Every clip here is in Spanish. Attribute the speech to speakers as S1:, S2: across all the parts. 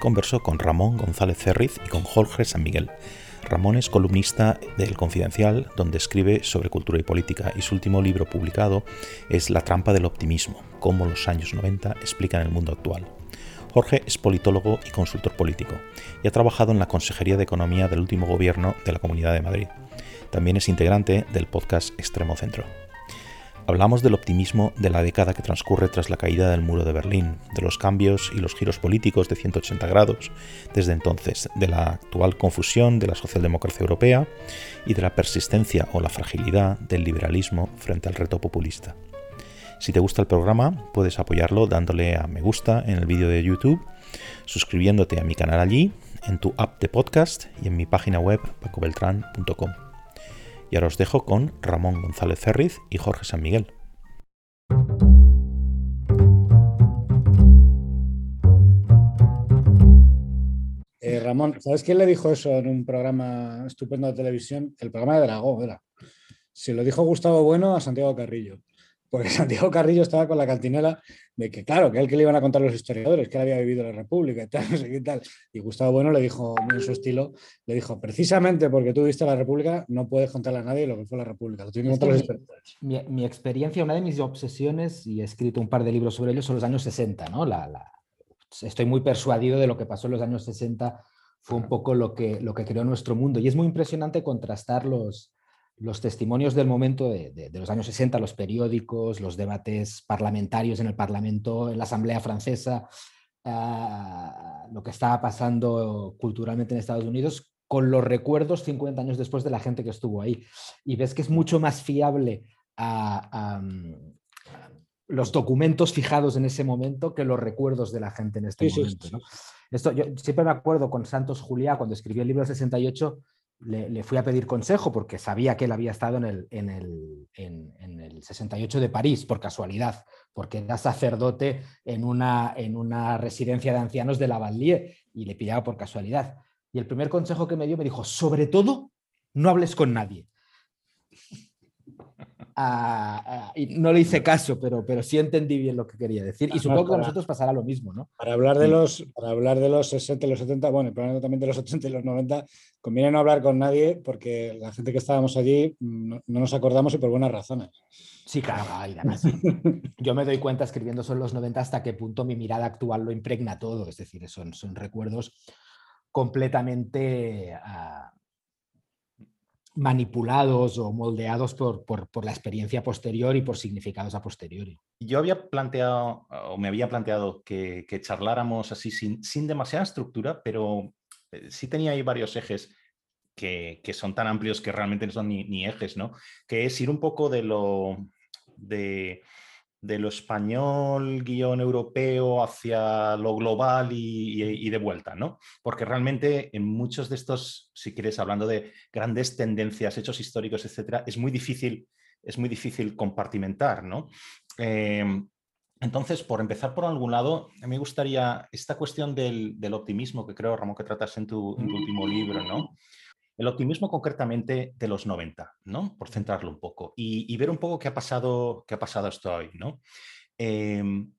S1: conversó con Ramón González Cerriz y con Jorge San Miguel. Ramón es columnista del Confidencial, donde escribe sobre cultura y política, y su último libro publicado es La trampa del optimismo, cómo los años 90 explican el mundo actual. Jorge es politólogo y consultor político, y ha trabajado en la Consejería de Economía del último gobierno de la Comunidad de Madrid. También es integrante del podcast Extremo Centro. Hablamos del optimismo de la década que transcurre tras la caída del muro de Berlín, de los cambios y los giros políticos de 180 grados desde entonces, de la actual confusión de la socialdemocracia europea y de la persistencia o la fragilidad del liberalismo frente al reto populista. Si te gusta el programa, puedes apoyarlo dándole a me gusta en el vídeo de YouTube, suscribiéndote a mi canal allí, en tu app de podcast y en mi página web pacobeltran.com. Y ahora os dejo con Ramón González Cerriz y Jorge San Miguel.
S2: Eh, Ramón, ¿sabes quién le dijo eso en un programa estupendo de televisión? El programa de Dragón, era. Se lo dijo Gustavo Bueno a Santiago Carrillo porque Santiago Carrillo estaba con la cantinela de que, claro, que él que le iban a contar los historiadores, que él había vivido la República y tal, no sé qué tal. Y Gustavo Bueno le dijo, en su estilo, le dijo, precisamente porque tú viste la República, no puedes contarle a nadie lo que fue la República, lo tienen que contar los historiadores.
S3: Mi, mi, experiencia, una de mis obsesiones, y he escrito un par de libros sobre ello, son los años 60, ¿no? La, la... Estoy muy persuadido de lo que pasó en los años 60, fue un poco lo que, lo que creó nuestro mundo. Y es muy impresionante contrastar los, los testimonios del momento de, los años 60, los periódicos, los debates parlamentarios en el Parlamento, en la Asamblea Francesa, ah, lo que estaba pasando culturalmente en Estados Unidos, con los recuerdos 50 años después de la gente que estuvo ahí. Y ves que es mucho más fiable a, los documentos fijados en ese momento que los recuerdos de la gente en este momento. Esto, yo siempre me acuerdo con Santos Juliá, cuando escribió el libro 68, le, fui a pedir consejo porque sabía que él había estado en el, en, el, en, el, 68 de París, por casualidad, porque era sacerdote en una, en una residencia de ancianos de la Vallier y le pillaba por casualidad. Y el primer consejo que me dio me dijo, sobre todo, no hables con nadie y no le hice caso, pero, pero sí entendí bien lo que quería decir. Y supongo que a nosotros pasará lo mismo, ¿no?
S2: Para hablar de los, para hablar de los 60 y los 70, bueno, también de los 80 y los 90, conviene no hablar con nadie porque la gente que estábamos allí no, nos acordamos y por buenas razones.
S3: Sí, claro, además, yo me doy cuenta escribiendo sobre los 90 hasta qué punto mi mirada actual lo impregna todo, es decir, son, son recuerdos completamente... Uh, manipulados o moldeados por, por, la experiencia posterior y por significados a posteriori.
S1: Yo había planteado, o me había planteado que, charláramos así sin, sin, demasiada estructura, pero sí tenía ahí varios ejes que, que son tan amplios que realmente no son ni, ni, ejes, ¿no? Que es ir un poco de lo... de de lo español guion europeo hacia lo global y, de vuelta, ¿no? Porque realmente en muchos de estos, si quieres, hablando de grandes tendencias, hechos históricos, etcétera, es muy difícil, es muy difícil compartimentar, ¿no? Em, entonces, por empezar por algún lado, me gustaría esta cuestión del, optimismo que creo, Ramón, que tratas en tu, en tu último libro, ¿no? El optimismo concretamente de los 90, ¿no? Por centrarlo un poco y, ver un poco qué ha pasado, qué ha pasado hasta hoy, ¿no? Em,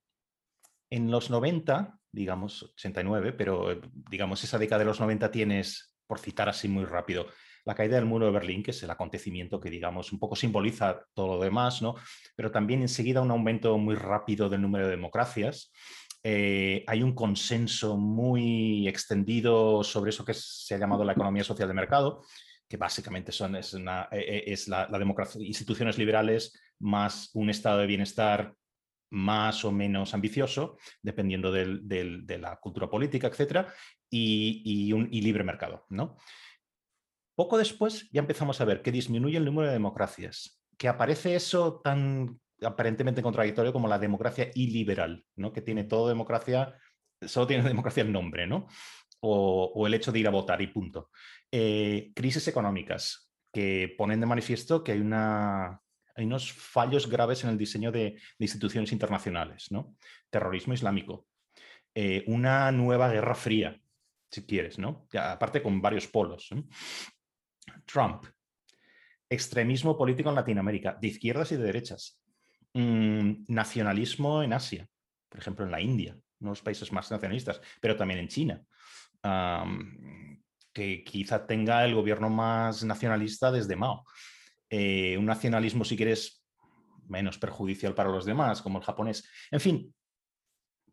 S1: en los 90, digamos 89, pero eh, digamos esa década de los 90 tienes, por citar así muy rápido, la caída del muro de Berlín, que es el acontecimiento que, digamos, un poco simboliza todo lo demás, ¿no? Pero también enseguida un aumento muy rápido del número de democracias, eh, hay un consenso muy extendido sobre eso que se ha llamado la economía social de mercado, que básicamente son, es, eh, eh, la, democracia, instituciones liberales más un estado de bienestar más o menos ambicioso, dependiendo de la cultura política, etcétera, y, un libre mercado. ¿no? Poco después ya empezamos a ver que disminuye el número de democracias, que aparece eso tan aparentemente contradictorio como la democracia iliberal, ¿no? que tiene todo democracia, solo tiene democracia el nombre, ¿no? o, el hecho de ir a votar y punto. Eh, crisis económicas que ponen de manifiesto que hay, una, hay unos fallos graves en el diseño de, instituciones internacionales, ¿no? terrorismo islámico, eh, una nueva guerra fría, si quieres, ¿no? aparte con varios polos. Trump, extremismo político en Latinoamérica, de izquierdas y de derechas, Mm, nacionalismo en Asia, por ejemplo en la India, unos países más nacionalistas, pero también en China. que quizá tenga el gobierno más nacionalista desde Mao. Eh, un nacionalismo, si quieres, menos perjudicial para los demás, como el japonés. En fin,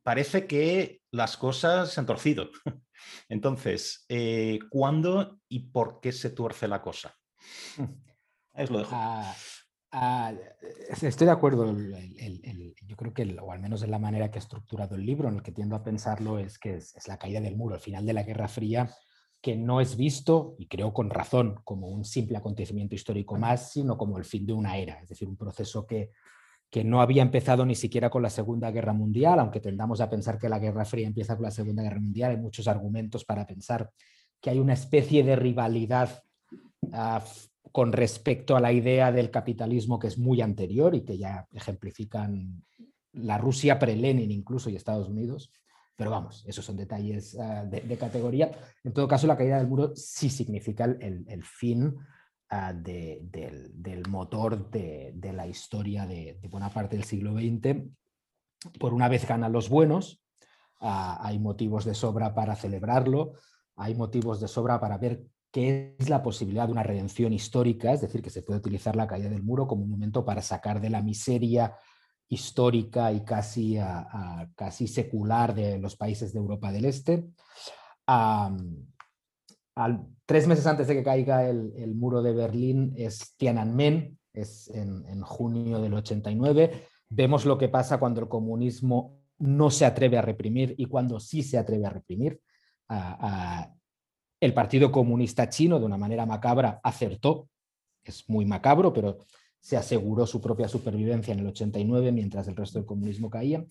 S1: parece que las cosas se han torcido. Entonces, eh, ¿cuándo y por qué se tuerce la cosa? Es lo dejo.
S3: Ah, ah, estoy de acuerdo. yo creo que, o al menos en la manera que he estructurado el libro, en el que tiendo a pensarlo, es que es, la caída del muro, al final de la Guerra Fría, que no es visto, y creo con razón, como un simple acontecimiento histórico más, sino como el fin de una era, es decir, un proceso que, que no había empezado ni siquiera con la Segunda Guerra Mundial, aunque tendamos a pensar que la Guerra Fría empieza con la Segunda Guerra Mundial, hay muchos argumentos para pensar que hay una especie de rivalidad ah, con respecto a la idea del capitalismo que es muy anterior y que ya ejemplifican la Rusia pre-Lenin incluso y Estados Unidos. Pero vamos, esos son detalles ah, de, categoría. En todo caso, la caída del muro sí significa el, fin ah, del, motor de, la historia de, buena parte del siglo XX. Por una vez ganan los buenos, ah, hay motivos de sobra para celebrarlo, hay motivos de sobra para ver qué es la posibilidad de una redención histórica, es decir, que se puede utilizar la caída del muro como un momento para sacar de la miseria histórica y casi, casi secular de los países de Europa del Este. Tres meses antes de que caiga el, muro de Berlín es Tiananmen, es en, junio del 89. Vemos lo que pasa cuando el comunismo no se atreve a reprimir y cuando sí se atreve a reprimir. el Partido Comunista Chino, de una manera macabra, acertó. Es muy macabro, pero se aseguró su propia supervivencia en el 89 mientras el resto del comunismo caía.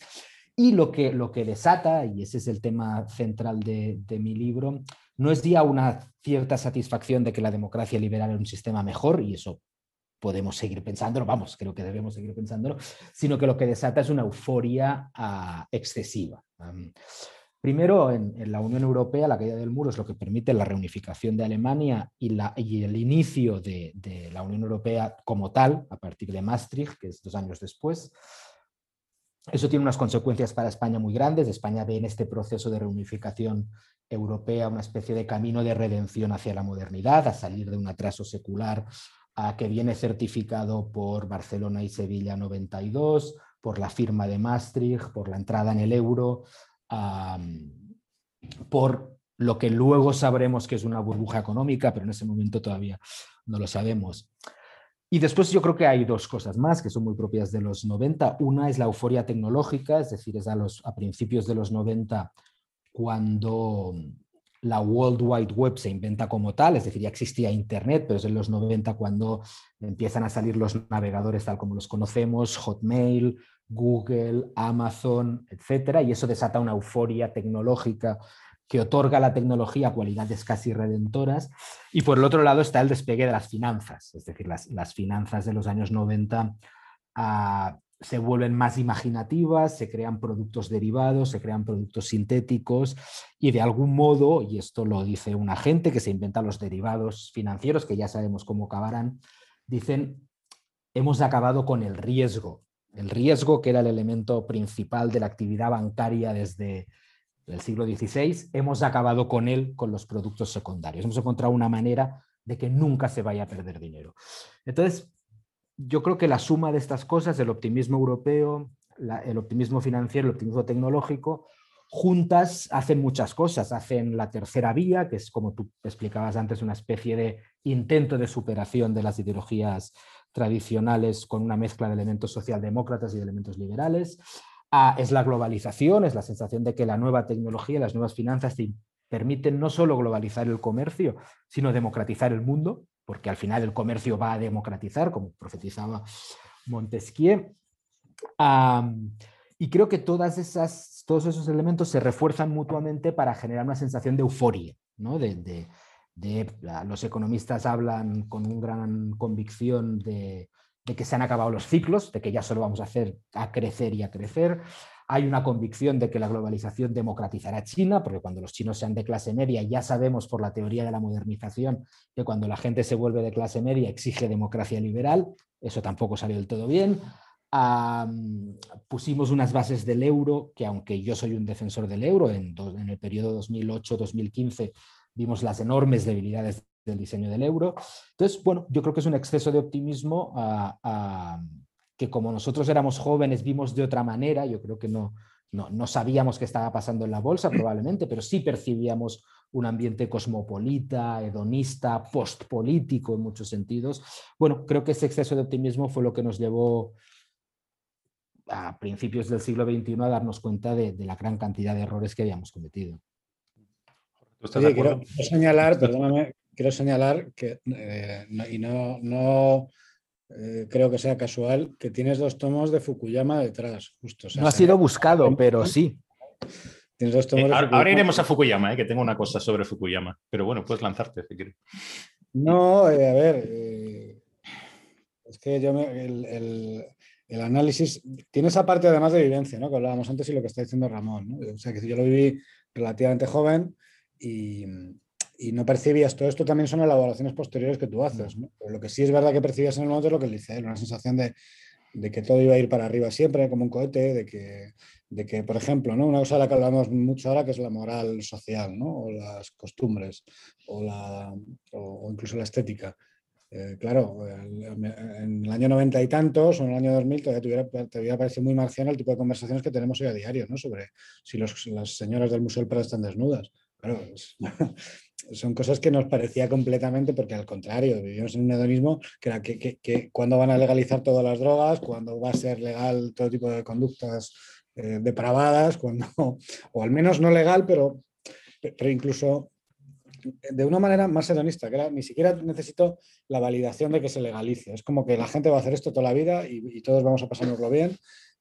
S3: Y lo que, lo que desata, y ese es el tema central de, mi libro, no es ya una cierta satisfacción de que la democracia liberal era un sistema mejor, y eso podemos seguir pensándolo, vamos, creo que debemos seguir pensándolo, sino que lo que desata es una euforia ah, excesiva. Primero, en, la Unión Europea, la caída del muro es lo que permite la reunificación de Alemania y, el inicio de, la Unión Europea como tal, a partir de Maastricht, que es dos años después. Eso tiene unas consecuencias para España muy grandes. España ve en este proceso de reunificación europea una especie de camino de redención hacia la modernidad, a salir de un atraso secular a que viene certificado por Barcelona y Sevilla 92, por la firma de Maastricht, por la entrada en el euro, por lo que luego sabremos que es una burbuja económica, pero en ese momento todavía no lo sabemos. Y después yo creo que hay dos cosas más que son muy propias de los 90. Una es la euforia tecnológica, es decir, es a, los, a principios de los 90 cuando la World Wide Web se inventa como tal, es decir, ya existía Internet, pero es en los 90 cuando empiezan a salir los navegadores tal como los conocemos, Hotmail, Google, Amazon, etcétera, y eso desata una euforia tecnológica que otorga a la tecnología cualidades casi redentoras. Y por el otro lado está el despegue de las finanzas, es decir, las, finanzas de los años 90 ah, se vuelven más imaginativas, se crean productos derivados, se crean productos sintéticos y de algún modo, y esto lo dice una gente que se inventa los derivados financieros, que ya sabemos cómo acabarán, dicen, hemos acabado con el riesgo el riesgo, que era el elemento principal de la actividad bancaria desde el siglo XVI, hemos acabado con él con los productos secundarios. Hemos encontrado una manera de que nunca se vaya a perder dinero. Entonces, yo creo que la suma de estas cosas, el optimismo europeo, el optimismo financiero, el optimismo tecnológico, juntas hacen muchas cosas. Hacen la tercera vía, que es como tú explicabas antes, una especie de intento de superación de las ideologías tradicionales con una mezcla de elementos socialdemócratas y de elementos liberales. Es la globalización, es la sensación de que la nueva tecnología, las nuevas finanzas te permiten no solo globalizar el comercio, sino democratizar el mundo, porque al final el comercio va a democratizar, como profetizaba Montesquieu. y creo que todas esas, todos esos elementos se refuerzan mutuamente para generar una sensación de euforia, ¿no? de, los economistas hablan con una gran convicción de, que se han acabado los ciclos, de que ya solo vamos a hacer a crecer y a crecer. Hay una convicción de que la globalización democratizará China, porque cuando los chinos sean de clase media, ya sabemos por la teoría de la modernización que cuando la gente se vuelve de clase media exige democracia liberal. Eso tampoco salió del todo bien. pusimos unas bases del euro, que aunque yo soy un defensor del euro, en, en el periodo 2008-2015 vimos las enormes debilidades del diseño del euro. Entonces, bueno, yo creo que es un exceso de optimismo que como nosotros éramos jóvenes vimos de otra manera, yo creo que no, no, no sabíamos qué estaba pasando en la bolsa probablemente, pero sí percibíamos un ambiente cosmopolita, hedonista, postpolítico en muchos sentidos. Bueno, creo que ese exceso de optimismo fue lo que nos llevó a principios del siglo XXI a darnos cuenta de, la gran cantidad de errores que habíamos cometido.
S2: quiero, señalar, perdóname, quiero señalar que, eh, y no, no eh, creo que sea casual, que tienes dos tomos de Fukuyama detrás, justo.
S3: no ha sido buscado, pero sí.
S1: Eh, ahora, iremos a Fukuyama, que tengo una cosa sobre Fukuyama, pero bueno, puedes lanzarte si quieres.
S2: No, a ver, es que yo me, el, el análisis tiene esa parte además de vivencia, ¿no? Que hablábamos antes y lo que está diciendo Ramón, ¿no? O sea, que yo lo viví relativamente joven y, no percibías, todo esto también son elaboraciones posteriores que tú haces, ¿no? lo que sí es verdad que percibías en el momento es lo que él dice, una sensación de, que todo iba a ir para arriba siempre, como un cohete, de que, de que, por ejemplo, ¿no? una cosa de la que hablamos mucho ahora que es la moral social, ¿no? o las costumbres, o, la, o incluso la estética. Eh, claro, en el año 90 y tantos o en el año 2000 todavía te hubiera parecido muy marciano el tipo de conversaciones que tenemos hoy a diario, ¿no? Sobre si las señoras del Museo del Prado están desnudas. Claro, son cosas que nos parecía completamente, porque al contrario, vivimos en un hedonismo que era que, que, cuando van a legalizar todas las drogas, cuando va a ser legal todo tipo de conductas eh, depravadas, cuando, o al menos no legal, pero, pero incluso de una manera más hedonista, que ni siquiera necesito la validación de que se legalice. Es como que la gente va a hacer esto toda la vida y, todos vamos a pasárnoslo bien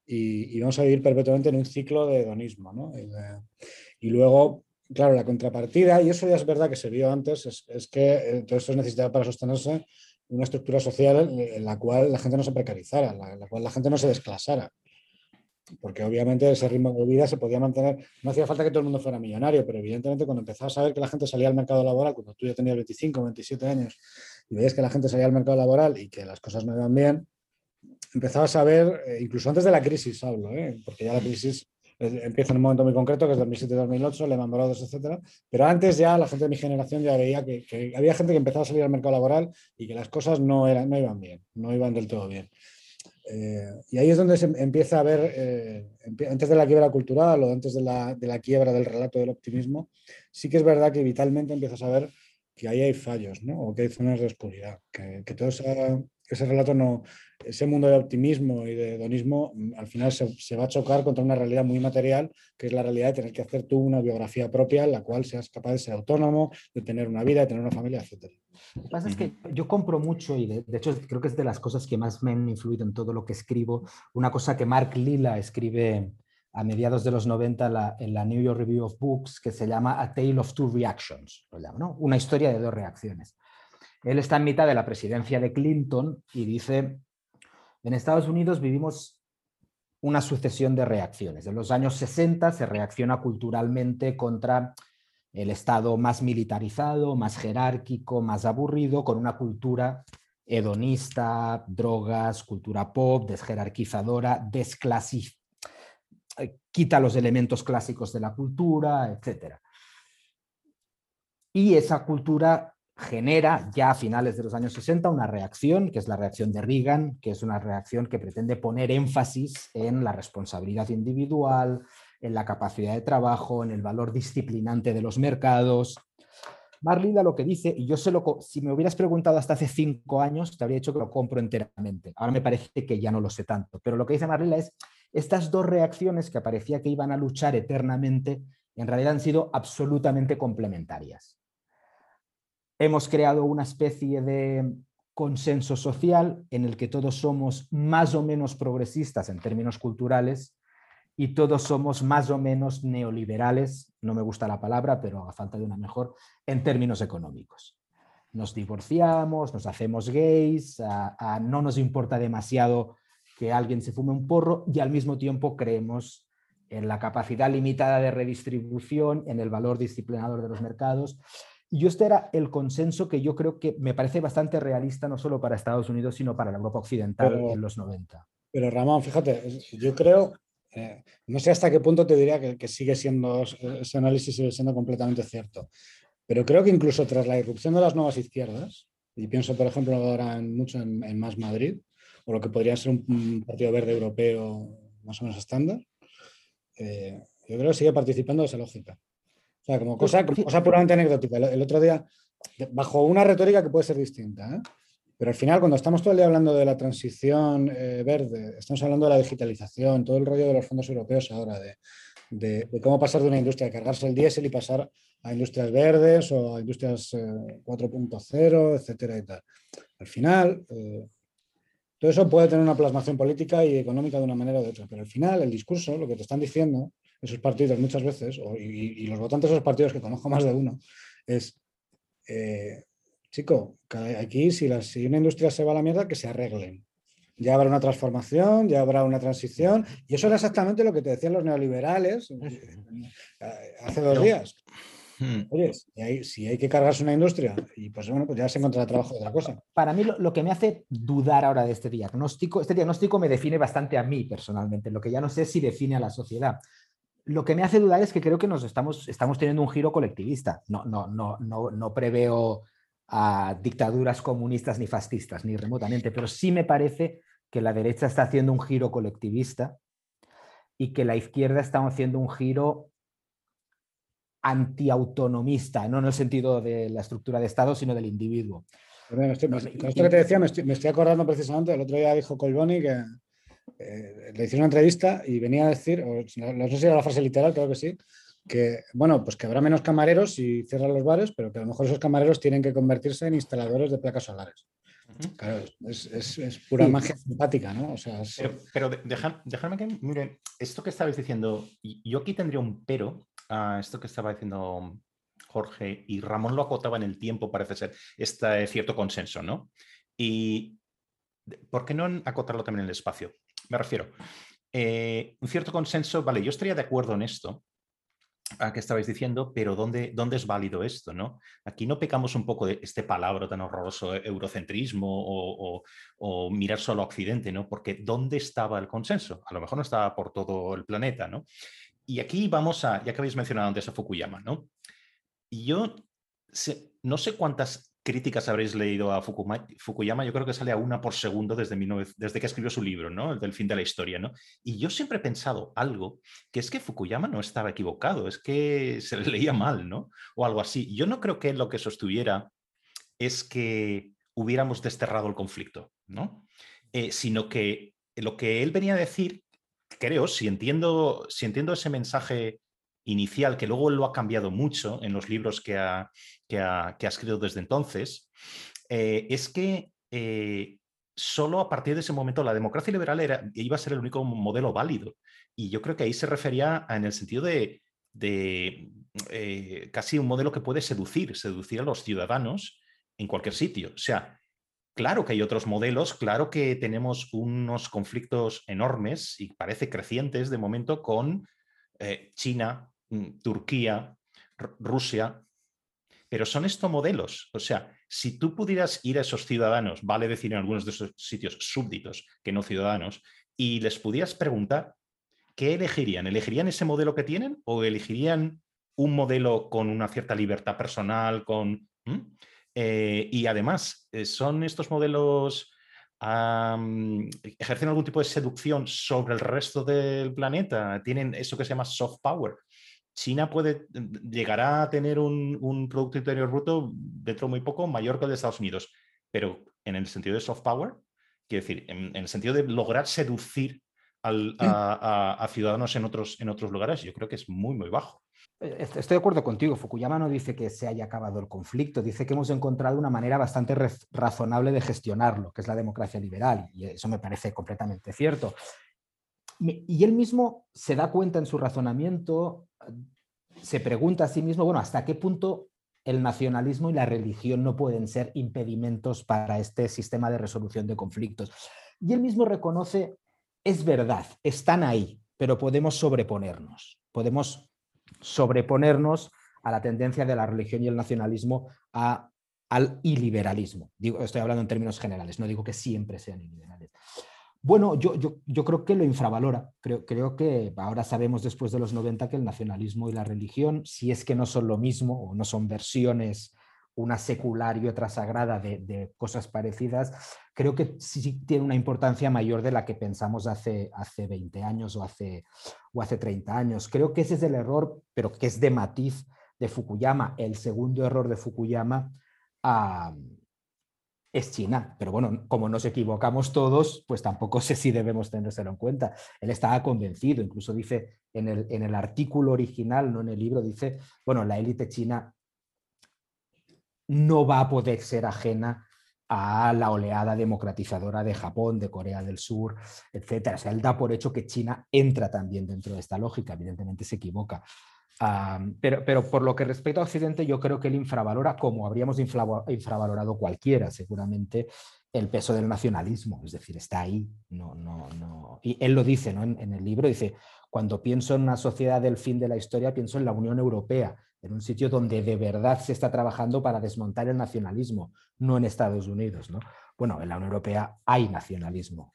S2: y, vamos a vivir perpetuamente en un ciclo de hedonismo. Y, luego, claro, la contrapartida, y eso ya es verdad que se vio antes, es, que eh, todo esto es necesario para sostenerse una estructura social en la cual la gente no se precarizara, en la cual la gente no se desclasara porque obviamente ese ritmo de vida se podía mantener, no hacía falta que todo el mundo fuera millonario, pero evidentemente cuando empezabas a ver que la gente salía al mercado laboral, cuando tú ya tenías 25, 27 años, y veías que la gente salía al mercado laboral y que las cosas no iban bien, empezabas a ver, eh, incluso antes de la crisis hablo, ¿eh? porque ya la crisis empieza en un momento muy concreto, que es 2007-2008, Lehman Brothers, etcétera, pero antes ya la gente de mi generación ya veía que, había gente que empezaba a salir al mercado laboral y que las cosas no, eran, no iban bien, no iban del todo bien. Eh, y ahí es donde se empieza a ver, eh, antes de la quiebra cultural o antes de la, de la, quiebra del relato del optimismo, sí que es verdad que vitalmente empiezas a ver que ahí hay fallos, ¿no? o que hay zonas de oscuridad, que, que todo ese relato no, ese mundo de optimismo y de hedonismo mm, al final se, va a chocar contra una realidad muy material, que es la realidad de tener que hacer tú una biografía propia en la cual seas capaz de ser autónomo, de tener una vida, de tener una familia, etc.
S3: Lo que pasa es que yo compro mucho y de, hecho creo que es de las cosas que más me han influido en todo lo que escribo, una cosa que Mark Lila escribe a mediados de los 90 en la New York Review of Books, que se llama A Tale of Two Reactions, ¿no? una historia de dos reacciones. Él está en mitad de la presidencia de Clinton y dice, en Estados Unidos vivimos una sucesión de reacciones. En los años 60 se reacciona culturalmente contra el Estado más militarizado, más jerárquico, más aburrido, con una cultura hedonista, drogas, cultura pop, desjerarquizadora, desclasificada, eh, quita los elementos clásicos de la cultura, etc. Y esa cultura genera ya a finales de los años 60 una reacción, que es la reacción de Reagan, que es una reacción que pretende poner énfasis en la responsabilidad individual, en la capacidad de trabajo, en el valor disciplinante de los mercados. Marlila lo que dice, y yo se lo, si me hubieras preguntado hasta hace cinco años, te habría dicho que lo compro enteramente. Ahora me parece que ya no lo sé tanto, pero lo que dice Marlila es, estas dos reacciones que parecía que iban a luchar eternamente, en realidad han sido absolutamente complementarias hemos creado una especie de consenso social en el que todos somos más o menos progresistas en términos culturales y todos somos más o menos neoliberales, no me gusta la palabra, pero a falta de una mejor, en términos económicos. Nos divorciamos, nos hacemos gays, no nos importa demasiado que alguien se fume un porro y al mismo tiempo creemos en la capacidad limitada de redistribución, en el valor disciplinador de los mercados y este era el consenso que yo creo que me parece bastante realista, no solo para Estados Unidos, sino para la Europa occidental en los 90.
S2: Pero Ramón, fíjate, yo creo, eh, no sé hasta qué punto te diría que, sigue siendo, ese análisis sigue siendo completamente cierto, pero creo que incluso tras la irrupción de las nuevas izquierdas, y pienso por ejemplo ahora en, mucho en, Más Madrid, o lo que podría ser un, partido verde europeo más o menos estándar, eh, yo creo que sigue participando de esa lógica. O sea, como cosa, cosa puramente anecdótica. El, otro día, bajo una retórica que puede ser distinta, ¿eh? pero al final, cuando estamos todo el día hablando de la transición eh, verde, estamos hablando de la digitalización, todo el rollo de los fondos europeos ahora, de, cómo pasar de una industria de cargarse el diésel y pasar a industrias verdes o a industrias 4.0, etcétera y tal. Al final, todo eso puede tener una plasmación política y económica de una manera de otra, pero al final el discurso, lo que te están diciendo esos partidos muchas veces, y, los votantes de esos partidos que conozco más de uno, es, eh, chico, aquí si, si una industria se va a la mierda, que se arreglen. Ya habrá una transformación, ya habrá una transición, y eso era exactamente lo que te decían los neoliberales eh, hace dos días. Hmm. Oye, si hay, que cargarse una industria, y pues bueno, pues ya se encontrará trabajo de otra cosa.
S3: Para mí lo, que me hace dudar ahora de este diagnóstico, este diagnóstico me define bastante a mí personalmente, lo que ya no sé si define a la sociedad. Lo que me hace dudar es que creo que nos estamos, estamos teniendo un giro colectivista. No, no, no, no, no preveo a dictaduras comunistas ni fascistas, ni remotamente, pero sí me parece que la derecha está haciendo un giro colectivista y que la izquierda está haciendo un giro antiautonomista, no en el sentido de la estructura de Estado, sino del individuo.
S2: con esto que te decía, me estoy, acordando precisamente, el otro día dijo Colboni que eh, le hice una entrevista y venía a decir, no, sé si era la frase literal, creo que sí, que bueno, pues que habrá menos camareros y cierran los bares, pero que a lo mejor esos camareros tienen que convertirse en instaladores de placas solares. Claro, es, pura magia simpática, ¿no?
S1: Pero, dejadme que, miren, esto que estabais diciendo, yo aquí tendría un pero a esto que estaba diciendo Jorge y Ramón lo acotaba en el tiempo, parece ser, este cierto consenso, ¿no? Y ¿por qué no acotarlo también en el espacio? Me refiero, eh, un cierto consenso, vale, yo estaría de acuerdo en esto, a que estabais diciendo, pero ¿dónde, ¿dónde es válido esto? ¿no? Aquí no pecamos un poco de este palabra tan horroroso, eh, eurocentrismo o, mirar solo a Occidente, ¿no? Porque ¿dónde estaba el consenso? A lo mejor no estaba por todo el planeta, ¿no? Y aquí vamos a, ya que habéis mencionado antes a Fukuyama, ¿no? Y yo no sé cuántas críticas habréis leído a Fukuyama, yo creo que sale a una por segundo desde, desde que escribió su libro, ¿no? El del fin de la historia, ¿no? Y yo siempre he pensado algo, que es que Fukuyama no estaba equivocado, es que se le leía mal, ¿no? O algo así. Yo no creo que lo que sostuviera es que hubiéramos desterrado el conflicto, ¿no? Eh, sino que lo que él venía a decir, creo, si entiendo, si entiendo ese mensaje inicial, que luego lo ha cambiado mucho en los libros que ha, que ha, escrito desde entonces, eh, es que eh, solo a partir de ese momento la democracia liberal era, iba a ser el único modelo válido. Y yo creo que ahí se refería en el sentido de, eh, casi un modelo que puede seducir, seducir a los ciudadanos en cualquier sitio. O sea, claro que hay otros modelos, claro que tenemos unos conflictos enormes y parece crecientes de momento con China, Mm, Turquía, Rusia, pero son estos modelos. O sea, si tú pudieras ir a esos ciudadanos, vale decir en algunos de esos sitios súbditos que no ciudadanos, y les pudieras preguntar, ¿qué elegirían? ¿Elegirían ese modelo que tienen o elegirían un modelo con una cierta libertad personal, con... Eh, y además, eh, ¿son estos modelos... ejercen algún tipo de seducción sobre el resto del planeta, tienen eso que se llama soft power, China puede, mm, llegará a tener un, Producto Interior Bruto dentro de muy poco mayor que el de Estados Unidos, pero en el sentido de soft power, quiero decir, en, el sentido de lograr seducir a, ciudadanos en otros, en otros lugares, yo creo que es muy, muy bajo.
S3: Eh, estoy de acuerdo contigo. Fukuyama no dice que se haya acabado el conflicto, dice que hemos encontrado una manera bastante razonable de gestionarlo, que es la democracia liberal, y eso me parece completamente cierto. Y él mismo se da cuenta en su razonamiento, se pregunta a sí mismo, bueno, ¿hasta qué punto el nacionalismo y la religión no pueden ser impedimentos para este sistema de resolución de conflictos? Y él mismo reconoce, es verdad, están ahí, pero podemos sobreponernos, podemos sobreponernos a la tendencia de la religión y el nacionalismo al iliberalismo. Digo, estoy hablando en términos generales, no digo que siempre sean iliberales. Bueno, yo, yo, yo, creo que lo infravalora. Creo, creo que ahora sabemos después de los 90 que el nacionalismo y la religión, si es que no son lo mismo o no son versiones, una secular y otra sagrada de, de cosas parecidas, creo que sí tiene una importancia mayor de la que pensamos hace, hace 20 años o hace, o hace 30 años. Creo que ese es el error, pero que es de matiz de Fukuyama. El segundo error de Fukuyama es China. Pero bueno, como nos equivocamos todos, pues tampoco sé si debemos tenérselo en cuenta. Él estaba convencido, incluso dice en el, en el artículo original, no en el libro, dice, bueno, la élite china no va a poder ser ajena a la oleada democratizadora de Japón, de Corea del Sur, etc. O sea, él da por hecho que China entra también dentro de esta lógica, evidentemente se equivoca pero, pero, por lo que respecta a Occidente, yo creo que él infravalora, como habríamos infravalorado cualquiera, seguramente, el peso del nacionalismo. Es decir, está ahí. No, no, no. Y él lo dice ¿no? en, el libro, dice, cuando pienso en una sociedad del fin de la historia, pienso en la Unión Europea, en un sitio donde de verdad se está trabajando para desmontar el nacionalismo, no en Estados Unidos. ¿no? Bueno, en la Unión Europea hay nacionalismo,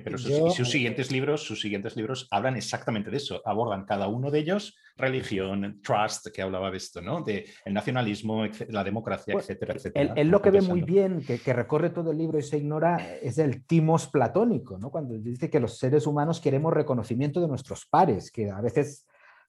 S1: pero sus, siguientes libros, sus siguientes libros hablan exactamente de eso, abordan cada uno de ellos religión, trust, que hablaba de esto, ¿no? De el nacionalismo, la democracia, pues, etcétera, etcétera.
S3: Él, lo que ve muy bien, que, recorre todo el libro y se ignora, es el timos platónico, ¿no? Cuando dice que los seres humanos queremos reconocimiento de nuestros pares, que a veces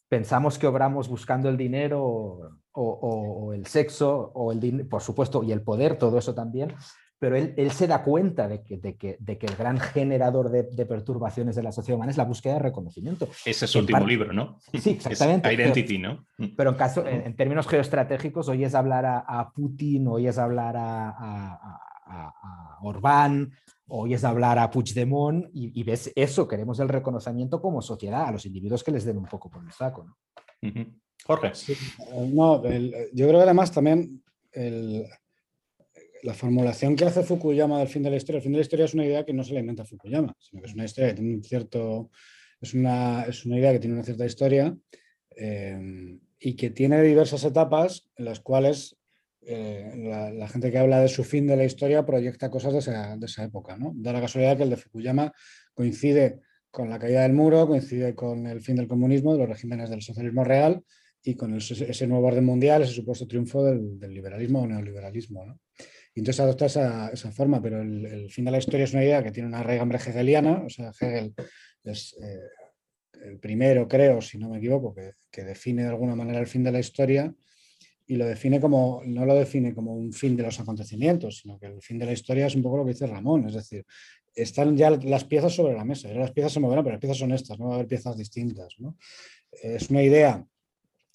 S3: pensamos que obramos buscando el dinero o, el sexo, o el por supuesto, y el poder, todo eso también, pero él, él, se da cuenta de que, de que, de que el gran generador de, de, perturbaciones de la sociedad humana es la búsqueda de reconocimiento.
S1: Ese es su último libro, ¿no?
S3: Sí, exactamente.
S1: Identity, ¿no?
S3: Pero en, caso, en, términos geoestratégicos, hoy es hablar a, a Putin, hoy es hablar a, a, a, Orbán, hoy es hablar a Puigdemont, y, y, ves eso, queremos el reconocimiento como sociedad, a los individuos que les den un poco por el saco, ¿no?
S1: Jorge.
S2: no, yo creo que además también el, la formulación que hace Fukuyama del fin de la historia, el fin de la historia es una idea que no se le inventa Fukuyama, sino que es una historia que tiene un cierto, es una, es una idea que tiene una cierta historia eh, y que tiene diversas etapas en las cuales eh, la, gente que habla de su fin de la historia proyecta cosas de esa, de esa época. ¿no? Da la casualidad que el de Fukuyama coincide con la caída del muro, coincide con el fin del comunismo, de los regímenes del socialismo real y con ese nuevo orden mundial, ese supuesto triunfo del, del liberalismo o neoliberalismo. ¿no? Y entonces adopta esa, forma, pero el, fin de la historia es una idea que tiene una raigambre hegeliana, o sea, Hegel es eh, el primero, creo, si no me equivoco, que, define de alguna manera el fin de la historia y lo define como, no lo define como un fin de los acontecimientos, sino que el fin de la historia es un poco lo que dice Ramón, es decir, están ya las piezas sobre la mesa, las piezas se moverán, pero las piezas son estas, no va a haber piezas distintas. ¿no? Es una idea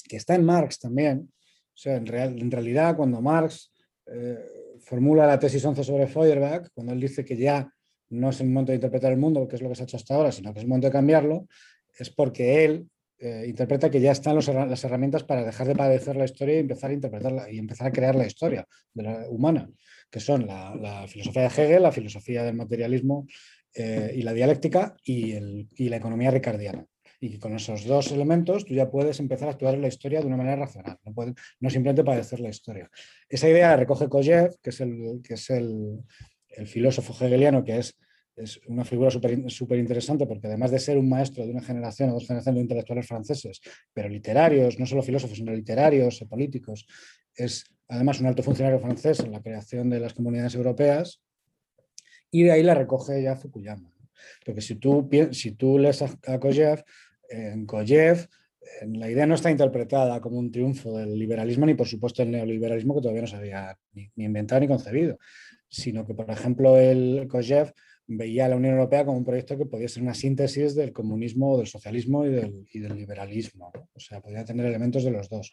S2: que está en Marx también, o sea, en, real, en realidad cuando Marx... Eh, formula la tesis 11 sobre Feuerbach, cuando él dice que ya no es el momento de interpretar el mundo, que es lo que se ha hecho hasta ahora, sino que es el momento de cambiarlo, es porque él eh, interpreta que ya están las herramientas para dejar de padecer la historia y empezar a interpretarla y empezar a crear la historia de la humana, que son la, filosofía de Hegel, la filosofía del materialismo eh, y la dialéctica y, y la economía ricardiana y con esos dos elementos tú ya puedes empezar a actuar en la historia de una manera racional, no, no simplemente padecer la historia. Esa idea la recoge Kojev, que es el, que es el, filósofo hegeliano, que es, es una figura súper interesante porque además de ser un maestro de una generación o dos generaciones de intelectuales franceses, pero literarios, no solo filósofos, sino literarios y políticos, es además un alto funcionario francés en la creación de las comunidades europeas y de ahí la recoge ya Fukuyama. Porque si tú, si tú lees a, a en Koyev, la idea no está interpretada como un triunfo del liberalismo ni por supuesto el neoliberalismo que todavía no se había ni, inventado ni concebido, sino que por ejemplo el Koyev veía a la Unión Europea como un proyecto que podía ser una síntesis del comunismo, del socialismo y del, liberalismo. O sea, podía tener elementos de los dos.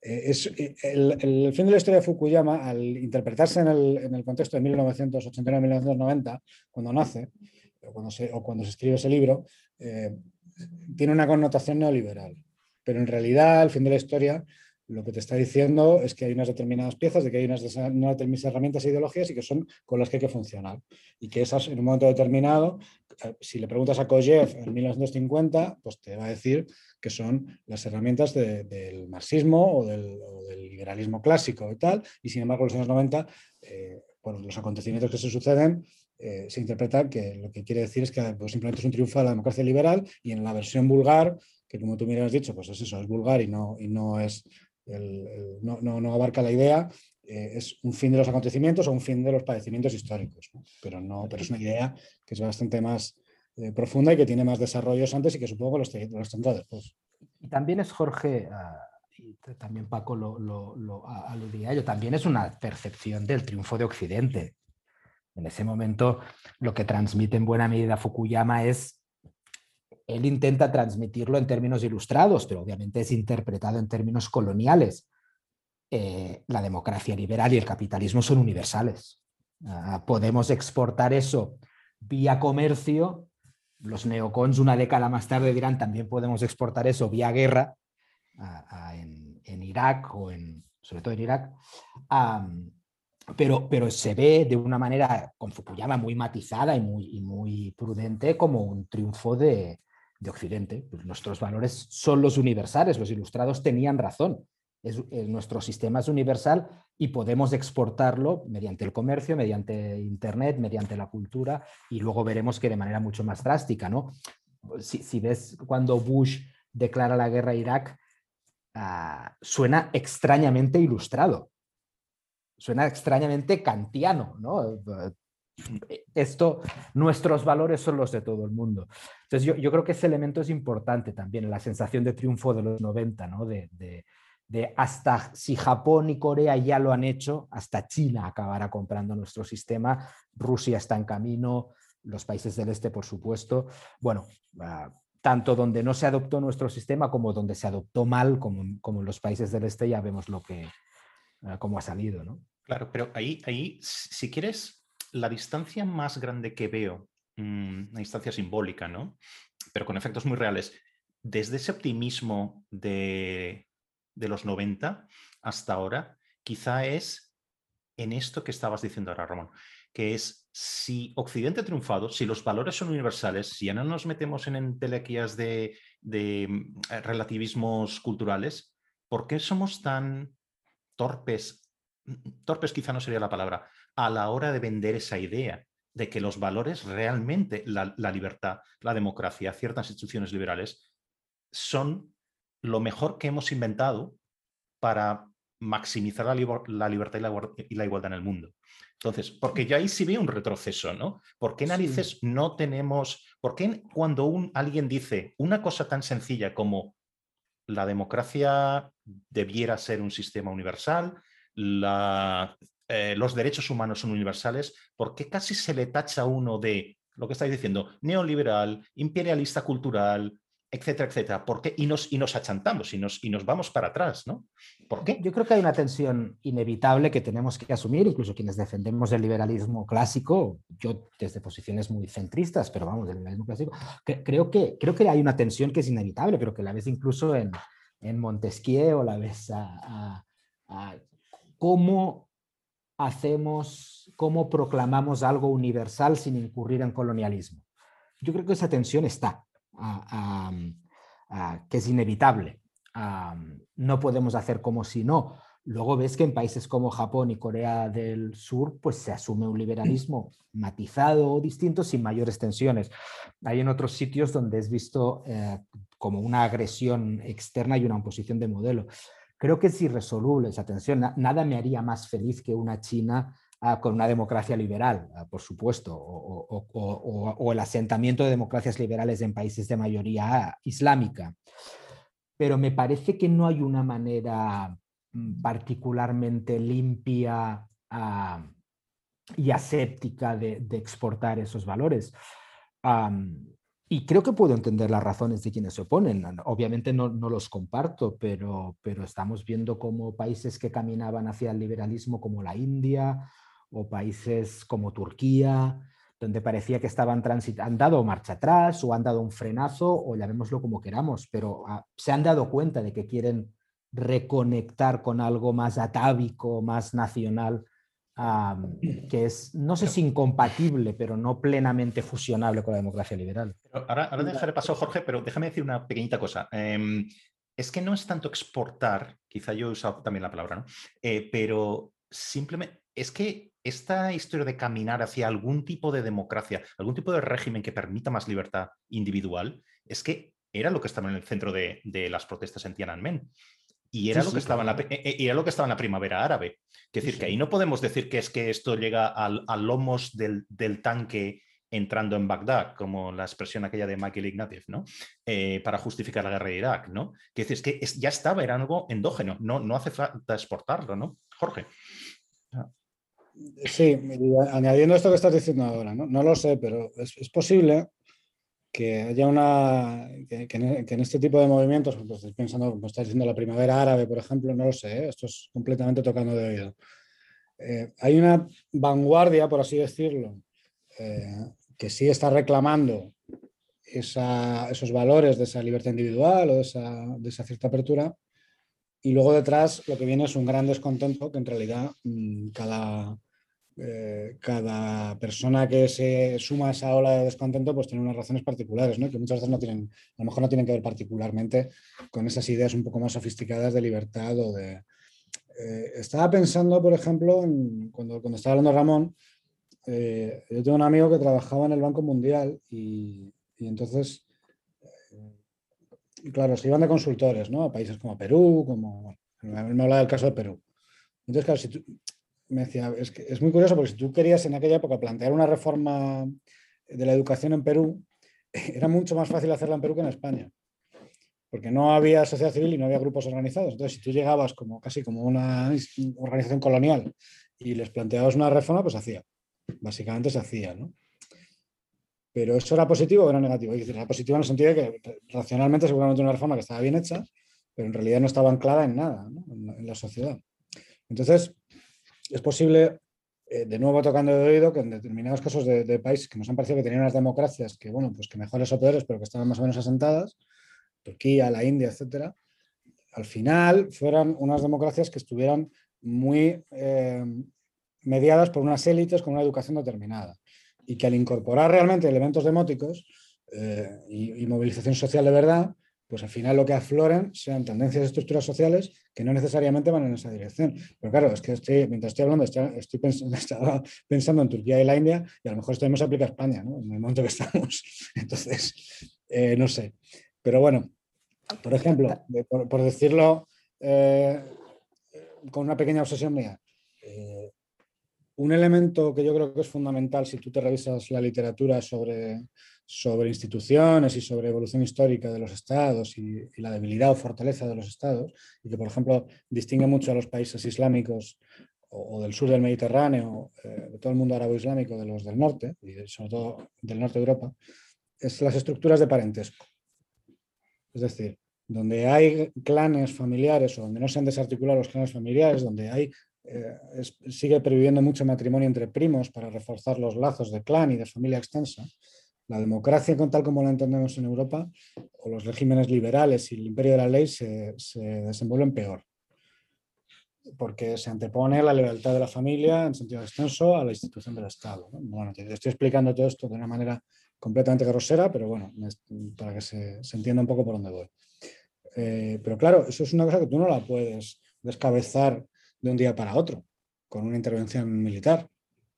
S2: Eh, es, eh, el, fin de la historia de Fukuyama, al interpretarse en el, contexto de 1989-1990, cuando nace, o cuando, se, cuando escribe ese libro, eh, tiene una connotación neoliberal, pero en realidad, al fin de la historia, lo que te está diciendo es que hay unas determinadas piezas, de que hay unas, determinadas herramientas e ideologías y que son con las que hay que funcionar. Y que esas, en un momento determinado, eh, si le preguntas a Kojev en 1950, pues te va a decir que son las herramientas del marxismo o del, liberalismo clásico y tal. Y sin embargo, en los años 90, eh, los acontecimientos que se suceden, eh, se interpreta que lo que quiere decir es que pues, simplemente es un triunfo de la democracia liberal y en la versión vulgar, que como tú me has dicho, pues es eso, es vulgar y no, y no es no, abarca la idea, eh, es un fin de los acontecimientos o un fin de los padecimientos históricos, Pero, no, pero es una idea que es bastante más eh, profunda y que tiene más desarrollos antes y que supongo que los, los tendrá después.
S3: Y también es Jorge, ah, también Paco lo, lo, aludía ello, también es una percepción del triunfo de Occidente. En ese momento lo que transmite en buena medida Fukuyama es, él intenta transmitirlo en términos ilustrados, pero obviamente es interpretado en términos coloniales. Eh, la democracia liberal y el capitalismo son universales. Ah, podemos exportar eso vía comercio. Los neocons una década más tarde dirán también podemos exportar eso vía guerra en, Irak o en, sobre todo en Irak pero, pero se ve de una manera con Fukuyama muy matizada y muy, muy prudente como un triunfo de, de Occidente. Pues nuestros valores son los universales, los ilustrados tenían razón. Es, nuestro sistema es universal y podemos exportarlo mediante el comercio, mediante Internet, mediante la cultura y luego veremos que de manera mucho más drástica. ¿no? Si, si ves cuando Bush declara la guerra a Irak, ah, suena extrañamente ilustrado suena extrañamente kantiano, ¿no? Esto, nuestros valores son los de todo el mundo. Entonces yo, creo que ese elemento es importante también, la sensación de triunfo de los 90, ¿no? De, hasta si Japón y Corea ya lo han hecho, hasta China acabará comprando nuestro sistema, Rusia está en camino, los países del este, por supuesto. Bueno, uh, tanto donde no se adoptó nuestro sistema como donde se adoptó mal, como, en los países del este, ya vemos lo que, uh, cómo ha salido, ¿no?
S1: Claro, pero ahí, ahí, si quieres, la distancia más grande que veo, mm, una distancia simbólica, ¿no? Pero con efectos muy reales, desde ese optimismo de, de los 90 hasta ahora, quizá es en esto que estabas diciendo ahora, Ramón, que es si Occidente ha triunfado, si los valores son universales, si ya no nos metemos en entelequias de, de mm, relativismos culturales, ¿por qué somos tan torpes torpes quizá no sería la palabra, a la hora de vender esa idea de que los valores realmente, la, libertad, la democracia, ciertas instituciones liberales, son lo mejor que hemos inventado para maximizar la, libertad y la, igualdad en el mundo. Entonces, porque yo ahí sí veo un retroceso, ¿no? ¿Por qué narices no tenemos, por qué cuando un, alguien dice una cosa tan sencilla como la democracia debiera ser un sistema universal, eh, los derechos humanos son universales, ¿por qué casi se le tacha a uno de lo que estáis diciendo, neoliberal, imperialista cultural, etcétera, etcétera? ¿Por qué? Y nos, y nos achantamos y nos, y nos vamos para atrás, ¿no? ¿Por qué?
S3: Yo creo que hay una tensión inevitable que tenemos que asumir, incluso quienes defendemos el liberalismo clásico, yo desde posiciones muy centristas, pero vamos, del liberalismo clásico, creo, que, creo que hay una tensión que es inevitable, pero que la ves incluso en, en Montesquieu o la ves a cómo hacemos, cómo proclamamos algo universal sin incurrir en colonialismo. Yo creo que esa tensión está, que es inevitable. no podemos hacer como si no. Luego ves que en países como Japón y Corea del Sur, pues se asume un liberalismo matizado o distinto sin mayores tensiones. Hay en otros sitios donde es visto eh, como una agresión externa y una oposición de modelo. Creo que es irresoluble esa tensión. Nada me haría más feliz que una China ah, con una democracia liberal, ah, por supuesto, o, el asentamiento de democracias liberales en países de mayoría islámica. Pero me parece que no hay una manera mm, particularmente limpia ah, y aséptica de, exportar esos valores. Y creo que puedo entender las razones de quienes se oponen. Obviamente no, no, los comparto, pero, pero estamos viendo cómo países que caminaban hacia el liberalismo como la India o países como Turquía, donde parecía que estaban han dado marcha atrás o han dado un frenazo o llamémoslo como queramos, pero ah, se han dado cuenta de que quieren reconectar con algo más atávico, más nacional que es, no sé si incompatible, pero no plenamente fusionable con la democracia liberal.
S1: ahora, ahora dejaré paso, Jorge, pero déjame decir una pequeñita cosa. Em, es que no es tanto exportar, quizá yo he usado también la palabra, ¿no? Eh, pero simplemente es que esta historia de caminar hacia algún tipo de democracia, algún tipo de régimen que permita más libertad individual, es que era lo que estaba en el centro de, las protestas en Tiananmen. Y era, lo que estaba en la, e, e, era lo que estaba en la primavera árabe. Es decir, que ahí no podemos decir que es que esto llega al, a lomos del, tanque entrando en Bagdad, como la expresión aquella de Michael Ignatieff, ¿no? Eh, para justificar la guerra de Irak, ¿no? Que es que ya estaba, era algo endógeno, no, no hace falta exportarlo, ¿no? Jorge.
S2: Sí, añadiendo esto que estás diciendo ahora, no, lo sé, pero es, posible que haya una. Que, en, este tipo de movimientos, pues estoy pensando, como estás diciendo, la primavera árabe, por ejemplo, no lo sé, ¿eh? esto es completamente tocando de oído. Eh, hay una vanguardia, por así decirlo, eh, que sí está reclamando esos valores de esa libertad individual o de esa, de esa cierta apertura, y luego detrás lo que viene es un gran descontento que en realidad mm, cada, eh, cada persona que se suma a esa ola de descontento pues tiene unas razones particulares, ¿no? que muchas veces no tienen, a lo mejor no tienen que ver particularmente con esas ideas un poco más sofisticadas de libertad o de... Eh, estaba pensando, por ejemplo, cuando, cuando estaba hablando Ramón, eh, yo tengo un amigo que trabajaba en el Banco Mundial y, entonces claro, se iban de consultores, ¿no? A países como Perú, como... me hablaba del caso de Perú. Entonces, claro, si tú, me decía, es, que es muy curioso porque si tú querías en aquella época plantear una reforma de la educación en Perú, era mucho más fácil hacerla en Perú que en España. Porque no había sociedad civil y no había grupos organizados. Entonces, si tú llegabas como casi como una organización colonial y les planteabas una reforma, pues hacía. Básicamente se hacía, ¿no? Pero eso era positivo o era negativo. era positivo en el sentido de que racionalmente seguramente una reforma que estaba bien hecha, pero en realidad no estaba anclada en nada, en, la sociedad. Entonces, es posible, eh, de nuevo tocando de oído, que en determinados casos de, países que nos han parecido que tenían unas democracias que, bueno, pues que mejores o peores, pero que estaban más o menos asentadas, Turquía, la India, etcétera, al final fueran unas democracias que estuvieran muy eh, mediadas por unas élites con una educación determinada. Y que al incorporar realmente elementos demóticos eh, y, movilización social de verdad, pues al final lo que afloran sean tendencias de estructuras sociales que no necesariamente van en esa dirección. Pero claro, es que mientras estoy hablando, estoy, pensando, estaba pensando en Turquía y la India y a lo mejor esto mismo se aplica a España, ¿no? en el momento que estamos. Entonces, eh, no sé. Pero bueno, por ejemplo, por, decirlo eh, con una pequeña obsesión mía, un elemento que yo creo que es fundamental si tú te revisas la literatura sobre, sobre instituciones y sobre evolución histórica de los estados y, la debilidad o fortaleza de los estados, y que por ejemplo distingue mucho a los países islámicos o, del sur del Mediterráneo, eh, de todo el mundo árabe-islámico, de los del norte, y sobre todo del norte de Europa, es las estructuras de parentesco. Es decir, donde hay clanes familiares o donde no se han desarticulado los clanes familiares, donde hay eh, sigue previviendo mucho matrimonio entre primos para reforzar los lazos de clan y de familia extensa. La democracia, con tal como la entendemos en Europa, o los regímenes liberales y el imperio de la ley se, desenvuelven peor, porque se antepone la libertad de la familia en sentido extenso a la institución del Estado. Bueno, te estoy explicando todo esto de una manera completamente grosera, pero bueno, para que se, entienda un poco por dónde voy. Eh, pero claro, eso es una cosa que tú no la puedes descabezar de un día para otro, con una intervención militar,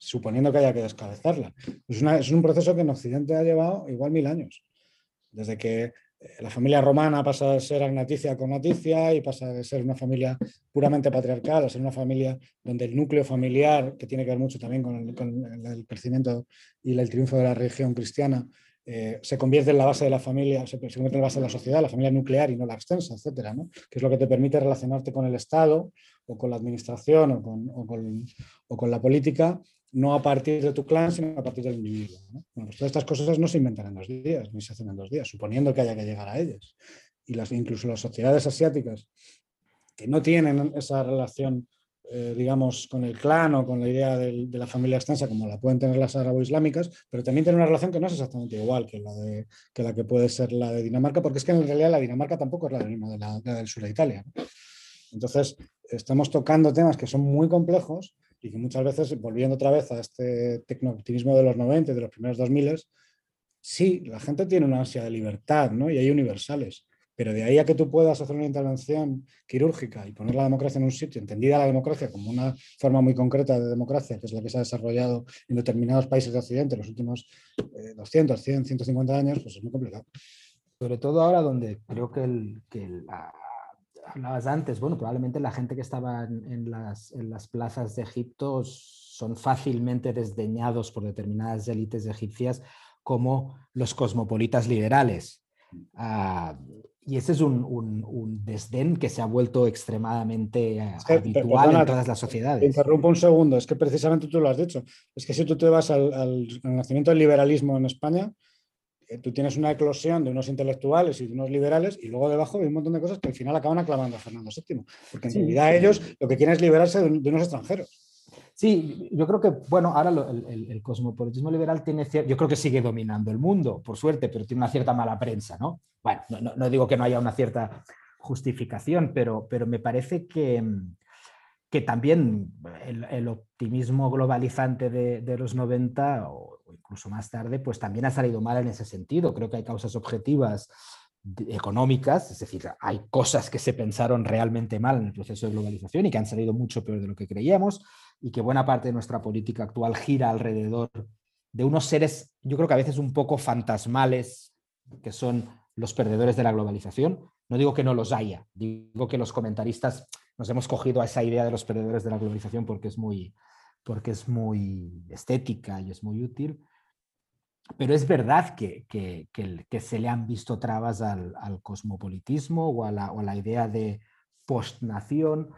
S2: suponiendo que haya que descabezarla. Es, un proceso que en Occidente ha llevado igual mil años, desde que eh, la familia romana pasa de ser agnaticia con noticia y pasa de ser una familia puramente patriarcal a ser una familia donde el núcleo familiar, que tiene que ver mucho también con el, crecimiento y el triunfo de la religión cristiana, eh, se convierte en la base de la familia, se, convierte en la base de la sociedad, la familia nuclear y no la extensa, etcétera, ¿no? que es lo que te permite relacionarte con el Estado o con la administración o con, la política, no a partir de tu clan, sino a partir del individuo. Pues todas estas cosas no se inventan en dos días, ni se hacen en dos días, suponiendo que haya que llegar a ellas. Y las, incluso las sociedades asiáticas que no tienen esa relación eh, digamos, con el clan o con la idea de, la familia extensa, como la pueden tener las árabo-islámicas, pero también tiene una relación que no es exactamente igual que la, de, que puede ser la de Dinamarca, porque es que en realidad la Dinamarca tampoco es la, misma de la, del sur de Italia. Entonces, estamos tocando temas que son muy complejos y que muchas veces, volviendo otra vez a este tecnooptimismo de los 90 y de los primeros 2000, sí, la gente tiene una ansia de libertad ¿no? y hay universales, Pero de ahí a que tú puedas hacer una intervención quirúrgica y poner la democracia en un sitio, entendida la democracia como una forma muy concreta de democracia, que es la que se ha desarrollado en determinados países de Occidente en los últimos 200, 100, 150 años, pues es muy complicado.
S3: Sobre todo ahora donde creo que, el, que hablabas antes, bueno, probablemente la gente que estaba en, las, en las plazas de Egipto son fácilmente desdeñados por determinadas élites egipcias como los cosmopolitas liberales. Ah, y ese es un, desdén que se ha vuelto extremadamente eh, habitual en todas las sociedades.
S2: Te interrumpo un segundo, es que precisamente tú lo has dicho. Es que si tú te vas al, nacimiento del liberalismo en España, tú tienes una eclosión de unos intelectuales y de unos liberales y luego debajo hay un montón de cosas que al final acaban aclamando a Fernando VII, porque en realidad ellos lo que quieren es liberarse de unos extranjeros.
S3: Sí, yo creo que, bueno, ahora el, cosmopolitismo liberal tiene, yo creo que sigue dominando el mundo, por suerte, pero tiene una cierta mala prensa, ¿no? Bueno, no, digo que no haya una cierta justificación, pero, pero me parece que, que también el, optimismo globalizante de, los 90 o, incluso más tarde, pues también ha salido mal en ese sentido. Creo que hay causas objetivas económicas, es decir, hay cosas que se pensaron realmente mal en el proceso de globalización y que han salido mucho peor de lo que creíamos y que buena parte de nuestra política actual gira alrededor de unos seres, yo creo que a veces un poco fantasmales, que son los perdedores de la globalización. No digo que no los haya, digo que los comentaristas nos hemos cogido a esa idea de los perdedores de la globalización porque es muy, porque es muy estética y es muy útil. Pero es verdad que, que, que, se le han visto trabas al, al cosmopolitismo o a, la, o a la idea de postnación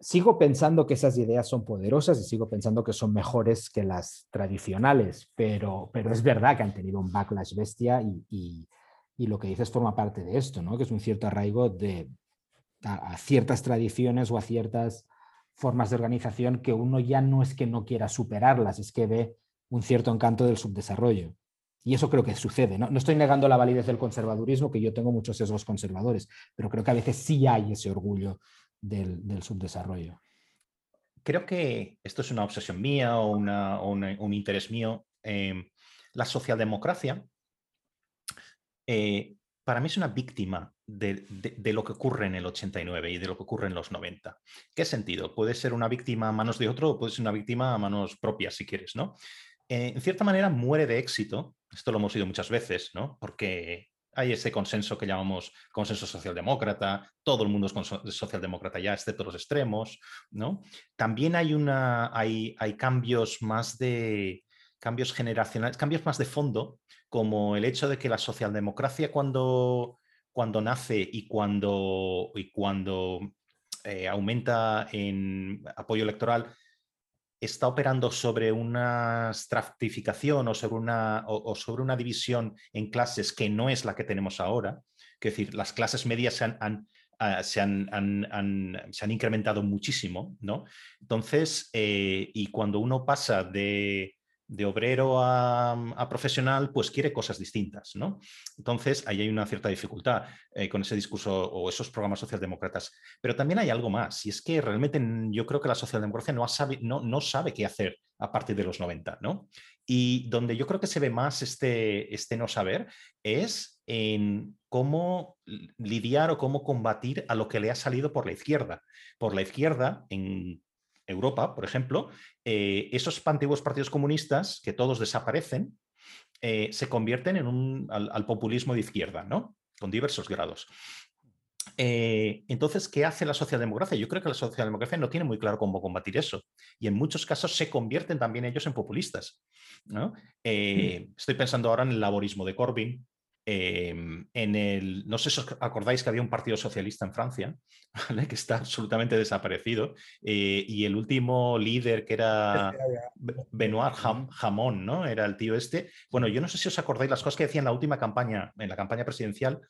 S3: sigo pensando que esas ideas son poderosas y sigo pensando que son mejores que las tradicionales, pero, pero es verdad que han tenido un backlash bestia y, lo que dices forma parte de esto, ¿no? que es un cierto arraigo de, a, ciertas tradiciones o a ciertas formas de organización que uno ya no es que no quiera superarlas, es que ve un cierto encanto del subdesarrollo. Y eso creo que sucede. ¿no? no estoy negando la validez del conservadurismo, que yo tengo muchos sesgos conservadores, pero creo que a veces sí hay ese orgullo del, subdesarrollo.
S1: Creo que esto es una obsesión mía o, un interés mío. Em, la socialdemocracia eh, para mí es una víctima de, lo que ocurre en el 89 y de lo que ocurre en los 90. ¿Qué sentido? Puede ser una víctima a manos de otro o puede ser una víctima a manos propias, si quieres, ¿no? Eh, en cierta manera muere de éxito, esto lo hemos oído muchas veces, ¿no? Porque hay ese consenso que llamamos consenso socialdemócrata, todo el mundo es socialdemócrata ya, excepto los extremos, ¿no? También hay, una, hay, cambios más de cambios generacionales, cambios más de fondo, como el hecho de que la socialdemocracia cuando, cuando nace y cuando, y cuando eh, aumenta en apoyo electoral, está operando sobre una stratificación o sobre una, o, sobre una división en clases que no es la que tenemos ahora. Es decir, las clases medias se han, ah, se han, incrementado muchísimo, ¿no? Entonces, eh, y cuando uno pasa de, de obrero a, profesional, pues quiere cosas distintas, ¿no? Entonces, ahí hay una cierta dificultad eh, con ese discurso o esos programas socialdemócratas. Pero también hay algo más, y es que realmente yo creo que la socialdemocracia no sabe, no, no sabe qué hacer a partir de los 90, ¿no? Y donde yo creo que se ve más este, este no saber es en cómo lidiar o cómo combatir a lo que le ha salido por la izquierda. Por la izquierda, en Europa, por ejemplo, eh, esos antiguos partidos comunistas, que todos desaparecen, eh, se convierten en un, al, populismo de izquierda, ¿no? Con diversos grados. Eh, entonces, ¿qué hace la socialdemocracia? Yo creo que la socialdemocracia no tiene muy claro cómo combatir eso. Y en muchos casos se convierten también ellos en populistas. ¿no? Estoy pensando ahora en el laborismo de Corbyn, Em, en el, no sé si os acordáis que había un partido socialista en Francia, que está absolutamente desaparecido, eh, y el último líder que era Benoit Hamon, ¿no? Era el tío este. Bueno, yo no sé si os acordáis las cosas que decía en la última campaña, en la campaña presidencial,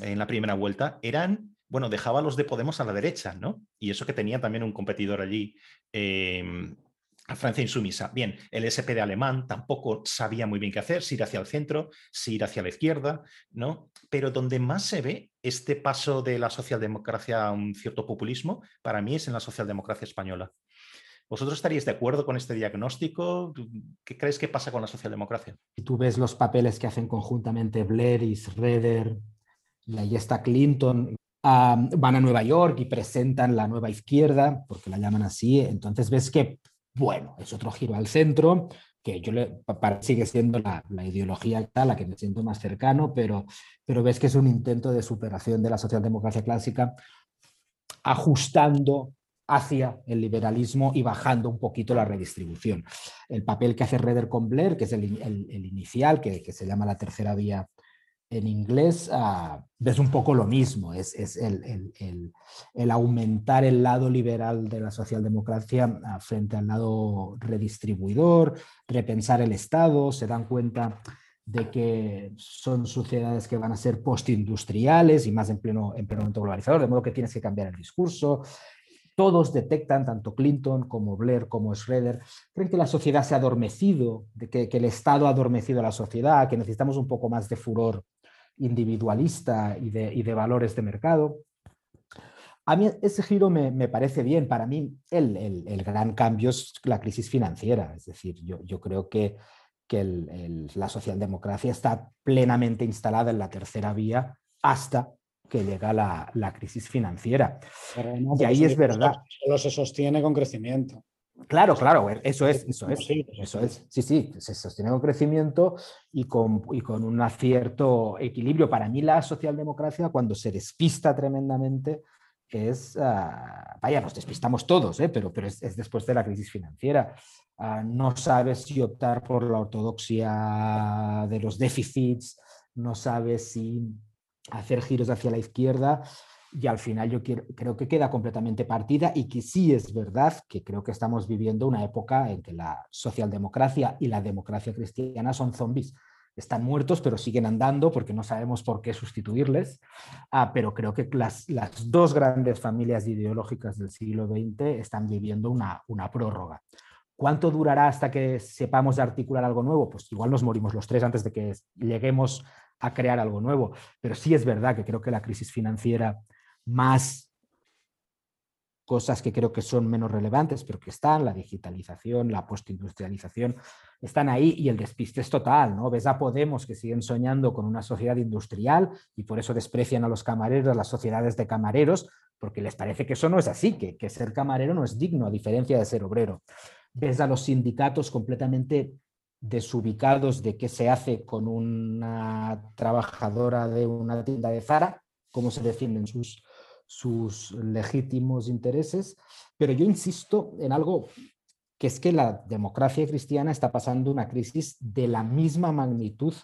S1: en la primera vuelta, eran, bueno, dejaba a los de Podemos a la derecha, ¿no? Y eso que tenía también un competidor allí. Em, a Francia insumisa. Bien, el SPD alemán tampoco sabía muy bien qué hacer, si ir hacia el centro, si ir hacia la izquierda, ¿no? Pero donde más se ve este paso de la socialdemocracia a un cierto populismo, para mí es en la socialdemocracia española. ¿Vosotros estaríais de acuerdo con este diagnóstico? ¿Qué crees que pasa con la socialdemocracia?
S3: Tú ves los papeles que hacen conjuntamente Blair y Schroeder y ahí está Clinton, van a Nueva York y presentan la nueva izquierda, porque la llaman así, entonces ves que, bueno, es otro giro al centro, que yo le, sigue siendo la, ideología tal, la que me siento más cercano, pero, pero ves que es un intento de superación de la socialdemocracia clásica, ajustando hacia el liberalismo y bajando un poquito la redistribución. El papel que hace Reder con Blair, que es el, inicial, que, que, se llama la tercera vía en inglés ah, ves un poco lo mismo, es, el, aumentar el lado liberal de la socialdemocracia ah, frente al lado redistribuidor, repensar el Estado, se dan cuenta de que son sociedades que van a ser postindustriales y más en pleno, en momento globalizador, de modo que tienes que cambiar el discurso. Todos detectan, tanto Clinton como Blair como Schroeder, creen que la sociedad se ha adormecido, que, que el Estado ha adormecido a la sociedad, que necesitamos un poco más de furor individualista y de, valores de mercado. A mí ese giro me, parece bien. Para mí el, gran cambio es la crisis financiera. Es decir, yo, creo que, la socialdemocracia está plenamente instalada en la tercera vía hasta que llega la, crisis financiera. y ahí es verdad.
S2: Solo se sostiene con crecimiento.
S3: Claro, claro, eso es, eso es, eso es. Sí, sí, se sostiene con crecimiento y con, y con un cierto equilibrio. Para mí la socialdemocracia, cuando se despista tremendamente, es, ah, vaya, nos despistamos todos, ¿eh? pero, pero es, después de la crisis financiera. Ah, no sabes si optar por la ortodoxia de los déficits, no sabes si hacer giros hacia la izquierda y al final yo creo que queda completamente partida y que sí es verdad que creo que estamos viviendo una época en que la socialdemocracia y la democracia cristiana son zombies. Están muertos, pero siguen andando porque no sabemos por qué sustituirles. Ah, pero creo que las, las, dos grandes familias ideológicas del siglo XX están viviendo una, una prórroga. ¿Cuánto durará hasta que sepamos articular algo nuevo? Pues igual nos morimos los tres antes de que lleguemos a crear algo nuevo. Pero sí es verdad que creo que la crisis financiera más cosas que creo que son menos relevantes, pero que están, la digitalización, la postindustrialización, están ahí y el despiste es total, ¿no? Ves a Podemos que siguen soñando con una sociedad industrial y por eso desprecian a los camareros, las sociedades de camareros, porque les parece que eso no es así, que, que ser camarero no es digno, a diferencia de ser obrero. Ves a los sindicatos completamente desubicados de qué se hace con una trabajadora de una tienda de Zara, cómo se defienden sus, sus legítimos intereses, pero yo insisto en algo que es que la democracia cristiana está pasando una crisis de la misma magnitud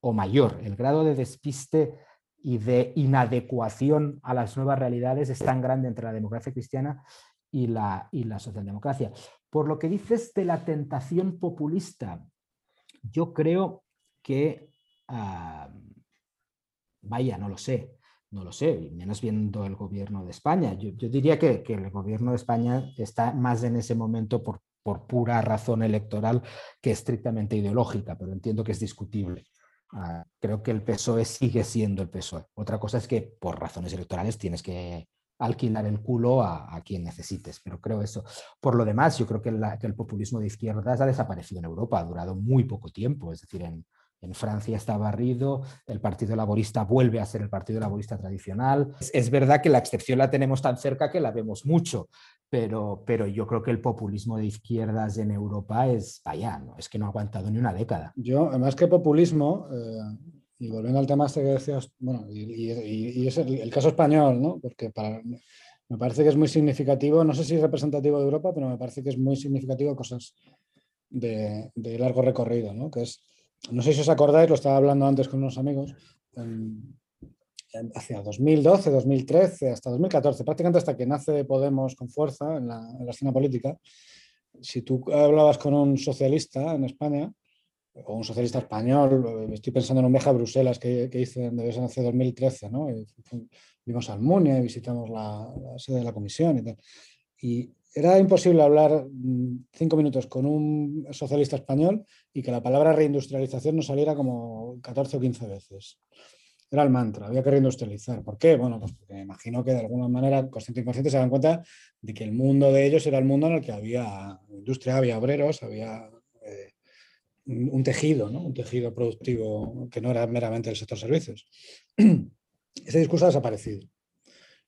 S3: o mayor. El grado de despiste y de inadecuación a las nuevas realidades es tan grande entre la democracia cristiana y la, y la socialdemocracia. Por lo que dices de la tentación populista, yo creo que, ah, vaya, no lo sé, no lo sé, menos viendo el gobierno de España. Yo, diría que, el gobierno de España está más en ese momento por, por, pura razón electoral que estrictamente ideológica, pero entiendo que es discutible. Ah, creo que el PSOE sigue siendo el PSOE. Otra cosa es que por razones electorales tienes que alquilar el culo a, quien necesites, pero creo eso. Por lo demás, yo creo que, que el populismo de izquierdas ha desaparecido en Europa, ha durado muy poco tiempo, es decir, en, en Francia está barrido, el Partido Laborista vuelve a ser el Partido Laborista tradicional. Es, verdad que la excepción la tenemos tan cerca que la vemos mucho, pero, pero yo creo que el populismo de izquierdas en Europa es, vaya, no, es que no ha aguantado ni una década.
S2: Yo, además que populismo, eh, y volviendo al tema este que decías, bueno, y, es el, caso español, ¿no? Porque para, me parece que es muy significativo, no sé si es representativo de Europa, pero me parece que es muy significativo cosas de, de largo recorrido, ¿no? Que es no sé si os acordáis, lo estaba hablando antes con unos amigos, hacia 2012, 2013, hasta 2014, prácticamente hasta que nace Podemos con fuerza en la, escena política, si tú hablabas con un socialista en España, o un socialista español, estoy pensando en un viaje a Bruselas que, que hice hace 2013, ¿no? vimos Almunia y visitamos la, la, sede de la comisión y tal. Y era imposible hablar mm, cinco minutos con un socialista español y que la palabra reindustrialización no saliera como 14 o 15 veces. Era el mantra, había que reindustrializar. ¿Por qué? Bueno, pues porque me imagino que de alguna manera, consciente e inconsciente, se dan cuenta de que el mundo de ellos era el mundo en el que había industria, había obreros, había eh, un tejido, ¿no? un tejido productivo que no era meramente el sector servicios. ese discurso ha desaparecido.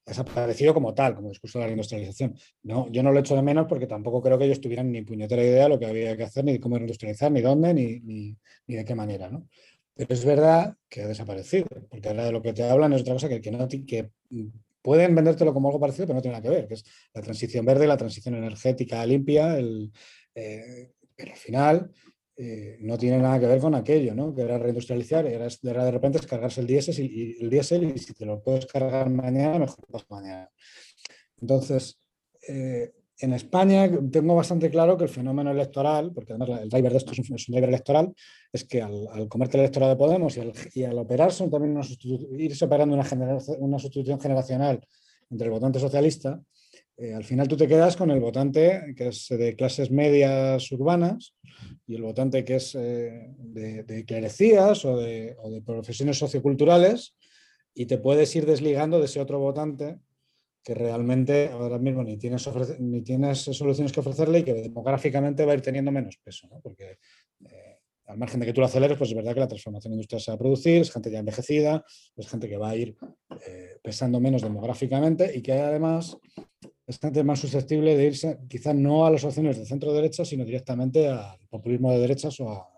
S2: Desaparecido como tal, como discurso de la reindustrialización. No, yo no lo echo de menos porque tampoco creo que ellos tuvieran ni puñetera idea de lo que había que hacer, ni cómo industrializar, ni dónde, ni, ni, de qué manera. ¿no? Pero es verdad que ha desaparecido, porque ahora de lo que te hablan es otra cosa que, que, no, que pueden vendértelo como algo parecido, pero no tiene nada que ver, que es la transición verde, la transición energética limpia, el, eh, pero al final eh, no tiene nada que ver con aquello, ¿no? que era reindustrializar, era, era de repente descargarse el diésel y, el diésel y si te lo puedes cargar mañana, mejor pues mañana. Entonces, eh, en España tengo bastante claro que el fenómeno electoral, porque además el driver de esto es un, driver electoral, es que al, al comerte el electorado de Podemos y al, y al operarse también una irse operando una, una sustitución generacional entre el votante socialista, eh, al final tú te quedas con el votante que es de clases medias urbanas y el votante que es eh, de, clerecías o de, o de profesiones socioculturales y te puedes ir desligando de ese otro votante que realmente ahora mismo ni tienes, ni tienes soluciones que ofrecerle y que demográficamente va a ir teniendo menos peso, ¿no? porque eh, al margen de que tú lo aceleres, pues es verdad que la transformación industrial se va a producir, es gente ya envejecida, es gente que va a ir eh, pesando menos demográficamente y que además es gente más susceptible de irse quizás no a las opciones de centro-derecha, sino directamente al populismo de derechas o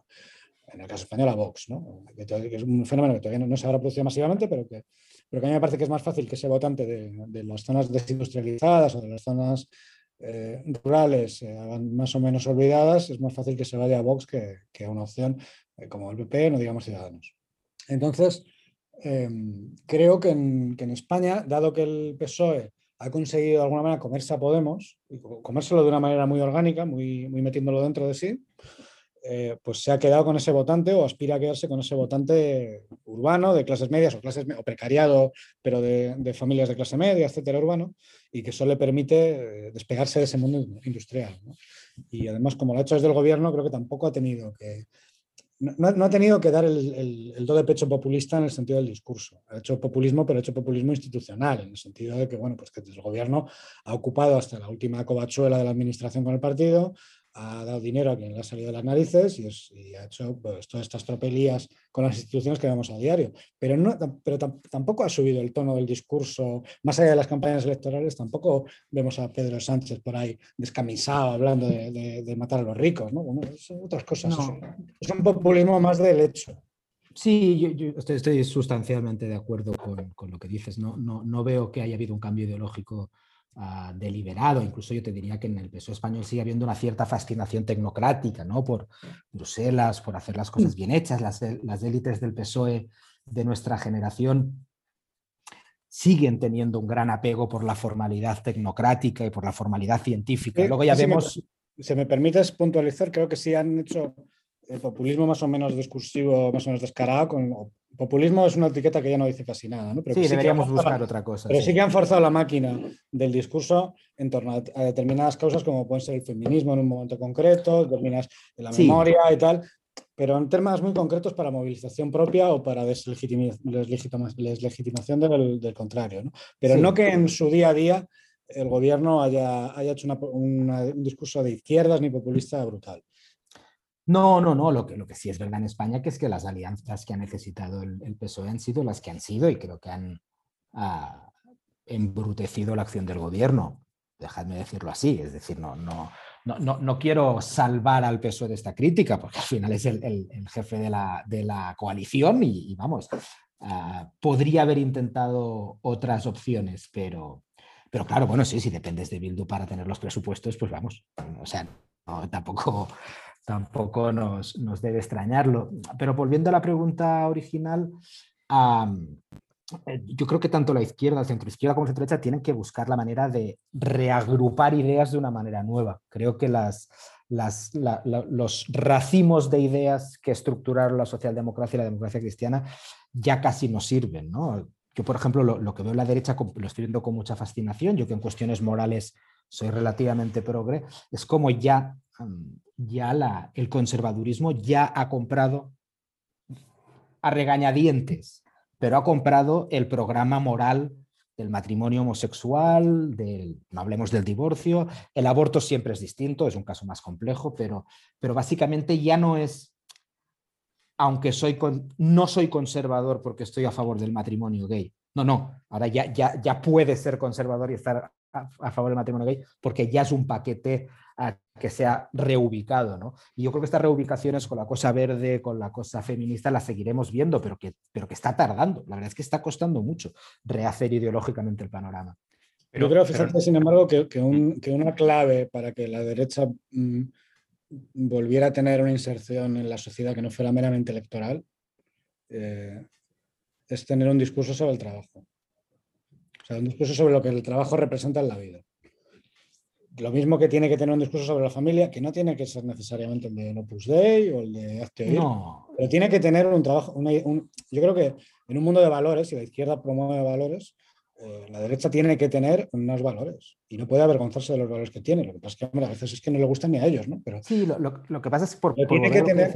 S2: en el caso español, a Vox, ¿no? que, es un fenómeno que todavía no, se habrá producido masivamente, pero que pero que a mí me parece que es más fácil que ese votante de, las zonas desindustrializadas o de las zonas eh, rurales eh, más o menos olvidadas, es más fácil que se vaya a Vox que, a una opción eh, como el PP, no digamos Ciudadanos. Entonces, em, creo que en, que en, España, dado que el PSOE ha conseguido de alguna manera comerse a Podemos, y comérselo de una manera muy orgánica, muy, metiéndolo dentro de sí, eh, pues se ha quedado con ese votante o aspira a quedarse con ese votante urbano, de clases medias o, clases, o precariado, pero de, familias de clase media, etcétera, urbano, y que eso le permite eh, despegarse de ese mundo industrial. Y además, como lo ha hecho desde el gobierno, creo que tampoco ha tenido que... No, ha tenido que dar el, el, do de pecho populista en el sentido del discurso. Ha hecho populismo, pero ha hecho populismo institucional, en el sentido de que, bueno, pues que el gobierno ha ocupado hasta la última covachuela de la administración con el partido, ha dado dinero a quien le ha salido de las narices y, ha hecho pues, todas estas tropelías con las instituciones que vemos a diario. Pero, no, pero tampoco ha subido el tono del discurso, más allá de las campañas electorales, tampoco vemos a Pedro Sánchez por ahí descamisado hablando de, matar a los ricos, ¿no? son otras cosas. Es, un populismo más del hecho.
S3: Sí, yo, estoy, sustancialmente de acuerdo con, con, lo que dices. No, no, no veo que haya habido un cambio ideológico Ah, deliberado, incluso yo te diría que en el PSOE español sigue habiendo una cierta fascinación tecnocrática, ¿no? Por Bruselas, por hacer las cosas bien hechas, las, las élites del PSOE de nuestra generación siguen teniendo un gran apego por la formalidad tecnocrática y por la formalidad científica. Luego ya vemos...
S2: Si me, si me permites puntualizar, creo que sí han hecho el populismo más o menos discursivo, más o menos descarado. Con, populismo es una etiqueta que ya no dice casi nada. ¿no?
S3: Pero sí, deberíamos buscar otra cosa.
S2: Pero sí. que han forzado la máquina del discurso en torno a, determinadas causas, como pueden ser el feminismo en un momento concreto, determinadas en la memoria y tal. Pero en temas muy concretos para movilización propia o para deslegitimación del, del contrario. ¿no? Pero no que en su día a día el gobierno haya, haya hecho un discurso de izquierdas ni populista brutal.
S3: No, no, no. Lo que, lo que sí es verdad en España que es que las alianzas que ha necesitado el, PSOE han sido las que han sido y creo que han ah, embrutecido la acción del gobierno. Dejadme decirlo así. Es decir, no, no, no, no, quiero salvar al PSOE de esta crítica porque al final es el, jefe de la, coalición y, vamos, ah, podría haber intentado otras opciones, pero, pero claro, bueno, sí, si dependes de Bildu para tener los presupuestos, pues vamos. O sea, tampoco tampoco nos, debe extrañarlo. Pero volviendo a la pregunta original, eh, yo creo que tanto la izquierda, el centro izquierda como el centro derecha tienen que buscar la manera de reagrupar ideas de una manera nueva. Creo que las, los racimos de ideas que estructuraron la socialdemocracia y la democracia cristiana ya casi no sirven. Yo, por ejemplo, lo, que veo en la derecha lo estoy viendo con mucha fascinación, yo que en cuestiones morales soy relativamente progre, es como ya ya el conservadurismo ya ha comprado a regañadientes, pero ha comprado el programa moral del matrimonio homosexual, no hablemos del divorcio, el aborto siempre es distinto, es un caso más complejo, pero, pero básicamente ya no es, aunque soy no soy conservador porque estoy a favor del matrimonio gay, No, no, ahora ya, ya, ya puede ser conservador y estar a, favor del matrimonio gay porque ya es un paquete que se ha reubicado, ¿no? Y yo creo que estas reubicaciones con la cosa verde, con la cosa feminista, las seguiremos viendo, pero que, pero que está tardando. La verdad es que está costando mucho rehacer ideológicamente el panorama.
S2: Pero, yo creo, fíjate, sin embargo, que, que, una clave para que la derecha mm, volviera a tener una inserción en la sociedad que no fuera meramente electoral eh, es tener un discurso sobre el trabajo. O sea, un discurso sobre lo que el trabajo representa en la vida. Lo mismo que tiene que tener un discurso sobre la familia, que no tiene que ser necesariamente el de Opus Dei o el de Acte no. pero tiene que tener un trabajo. yo creo que en un mundo de valores, y la izquierda promueve valores, eh, la derecha tiene que tener unos valores y no puede avergonzarse de los valores que tiene. Lo que pasa es que a veces es que no le gustan ni a ellos, ¿no?
S3: Pero, sí, lo, que pasa es por, tiene que tener,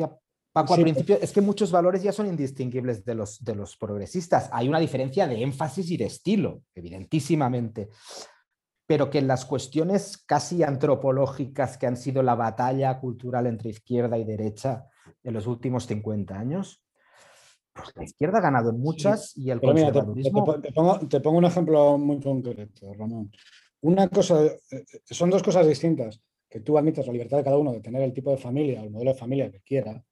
S3: Paco, al principio es que muchos valores ya son indistinguibles de los, de los progresistas. Hay una diferencia de énfasis y de estilo, evidentísimamente, pero que en las cuestiones casi antropológicas que han sido la batalla cultural entre izquierda y derecha en los últimos 50 años, pues la izquierda ha ganado en muchas y el conservadurismo...
S2: te, pongo, un ejemplo muy concreto, Ramón. Una cosa, eh, eh, son dos cosas distintas. Que tú admitas la libertad de cada uno de tener el tipo de familia, el modelo de familia que quiera,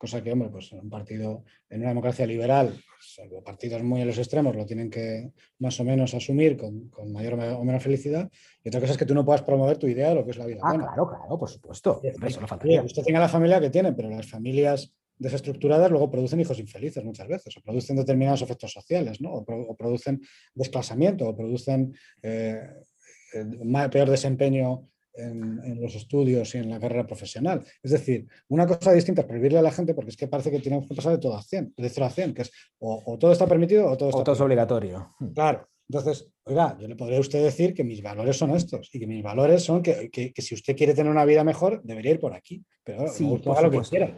S2: cosa que, hombre, pues en un partido, en una democracia liberal, pues, partidos muy en los extremos lo tienen que más o menos asumir con, mayor o menor felicidad. Y otra cosa es que tú no puedas promover tu idea de lo que es la vida.
S3: Ah, claro, claro, por supuesto.
S2: Eso no faltaría. Usted tenga la familia que tiene, pero las familias desestructuradas luego producen hijos infelices muchas veces, o producen determinados efectos sociales, ¿no? o, producen desplazamiento, o producen eh, peor desempeño en, los estudios y en la carrera profesional. Es decir, una cosa distinta es prohibirle a la gente porque es que parece que tiene que pasar de todo a 100, de 0 a 100, que es o, todo está permitido o todo está
S3: o todo es obligatorio.
S2: Hmm. Claro. Entonces, oiga, yo le podría a usted decir que mis valores son estos y que mis valores son que, que, si usted quiere tener una vida mejor, debería ir por aquí. Pero
S3: sí, por lo que quiera.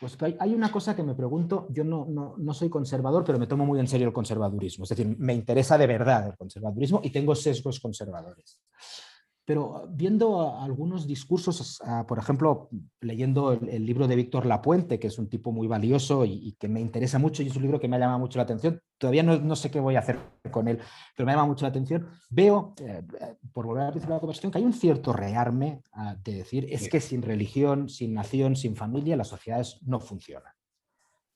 S3: Pues hay, hay, una cosa que me pregunto, yo no, no, no, soy conservador, pero me tomo muy en serio el conservadurismo. Es decir, me interesa de verdad el conservadurismo y tengo sesgos conservadores. Pero viendo algunos discursos, por ejemplo, leyendo el, libro de Víctor Lapuente, que es un tipo muy valioso y, que me interesa mucho y es un libro que me ha llamado mucho la atención, todavía no, sé qué voy a hacer con él, pero me ha llamado mucho la atención, veo, eh, por volver a la principio de la conversación, que hay un cierto rearme de decir, es que sin religión, sin nación, sin familia, las sociedades no funcionan.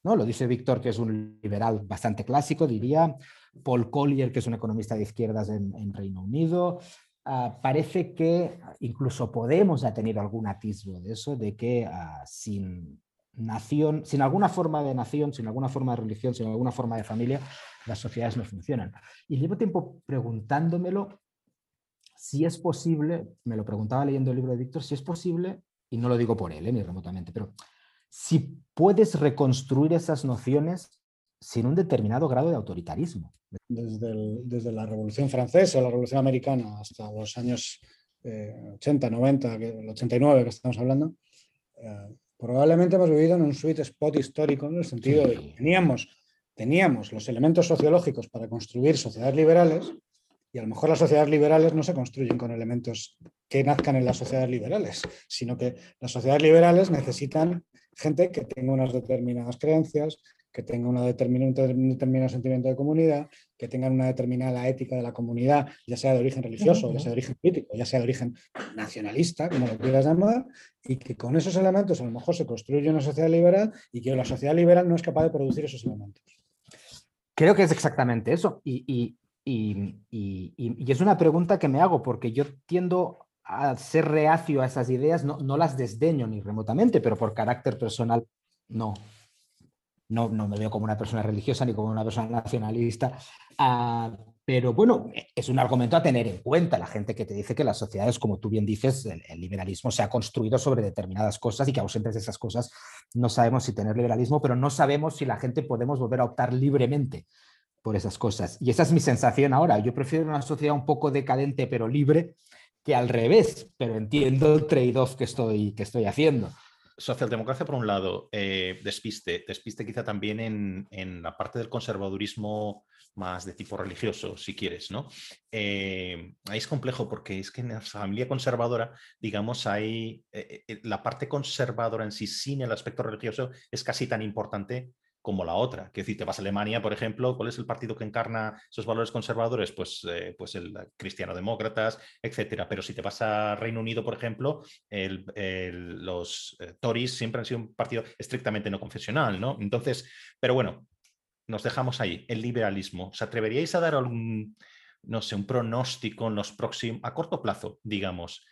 S3: ¿No? Lo dice Víctor, que es un liberal bastante clásico, diría, Paul Collier, que es un economista de izquierdas en, en Reino Unido, Ah, parece que incluso Podemos ha tenido algún atisbo de eso, de que ah, sin nación, sin alguna forma de nación, sin alguna forma de religión, sin alguna forma de familia, las sociedades no funcionan. Y llevo tiempo preguntándomelo si es posible, me lo preguntaba leyendo el libro de Víctor, si es posible, y no lo digo por él, eh, ni remotamente, pero si puedes reconstruir esas nociones sin un determinado grado de autoritarismo.
S2: Desde, desde la Revolución Francesa, la Revolución Americana, hasta los años 80, 90, el 89 que estamos hablando, eh, probablemente hemos vivido en un sweet spot histórico, en el sentido de que teníamos, teníamos los elementos sociológicos para construir sociedades liberales, y a lo mejor las sociedades liberales no se construyen con elementos que nazcan en las sociedades liberales, sino que las sociedades liberales necesitan gente que tenga unas determinadas creencias, que tengan una un determinado sentimiento de comunidad, que tengan una determinada ética de la comunidad, ya sea de origen religioso, ya sea de origen político, ya sea de origen nacionalista, como lo quieras llamar, y que con esos elementos a lo mejor se construye una sociedad liberal y que la sociedad liberal no es capaz de producir esos elementos.
S3: Creo que es exactamente eso. Y, es una pregunta que me hago, porque yo tiendo a ser reacio a esas ideas, no, no las desdeño ni remotamente, pero por carácter personal no, no, me veo como una persona religiosa ni como una persona nacionalista, ah, pero bueno, es un argumento a tener en cuenta. La gente que te dice que las sociedades, como tú bien dices, el, liberalismo se ha construido sobre determinadas cosas y que ausentes de esas cosas no sabemos si tener liberalismo, pero no sabemos si la gente podemos volver a optar libremente por esas cosas. Y esa es mi sensación ahora. Yo prefiero una sociedad un poco decadente pero libre que al revés, pero entiendo el trade-off que estoy, que estoy haciendo
S1: socialdemocracia por un lado, eh, despiste, despiste quizá también en, la parte del conservadurismo más de tipo religioso, si quieres, ¿no? Eh, ahí es complejo porque es que en la familia conservadora, digamos, hay eh, la parte conservadora en sí sin el aspecto religioso es casi tan importante como la otra. Que decir, te vas a Alemania, por ejemplo, ¿cuál es el partido que encarna esos valores conservadores? Pues, eh, pues el cristiano-demócratas, etcétera. Pero si te vas a Reino Unido, por ejemplo, los eh, Tories siempre han sido un partido estrictamente no confesional, ¿no? Entonces, pero bueno, nos dejamos ahí. El liberalismo. ¿Os atreveríais a dar algún, no sé, un pronóstico en los próximos, a corto plazo, digamos?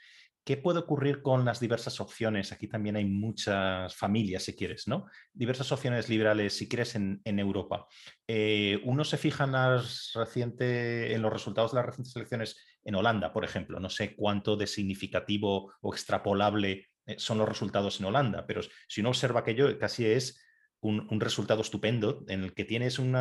S1: ¿Qué puede ocurrir con las diversas opciones? Aquí también hay muchas familias, si quieres, ¿no? Diversas opciones liberales, si quieres, en, Europa. Eh, uno se fija en, las en los resultados de las recientes elecciones en Holanda, por ejemplo. No sé cuánto de significativo o extrapolable eh, son los resultados en Holanda, pero si uno observa aquello, casi es un, resultado estupendo en el que tienes un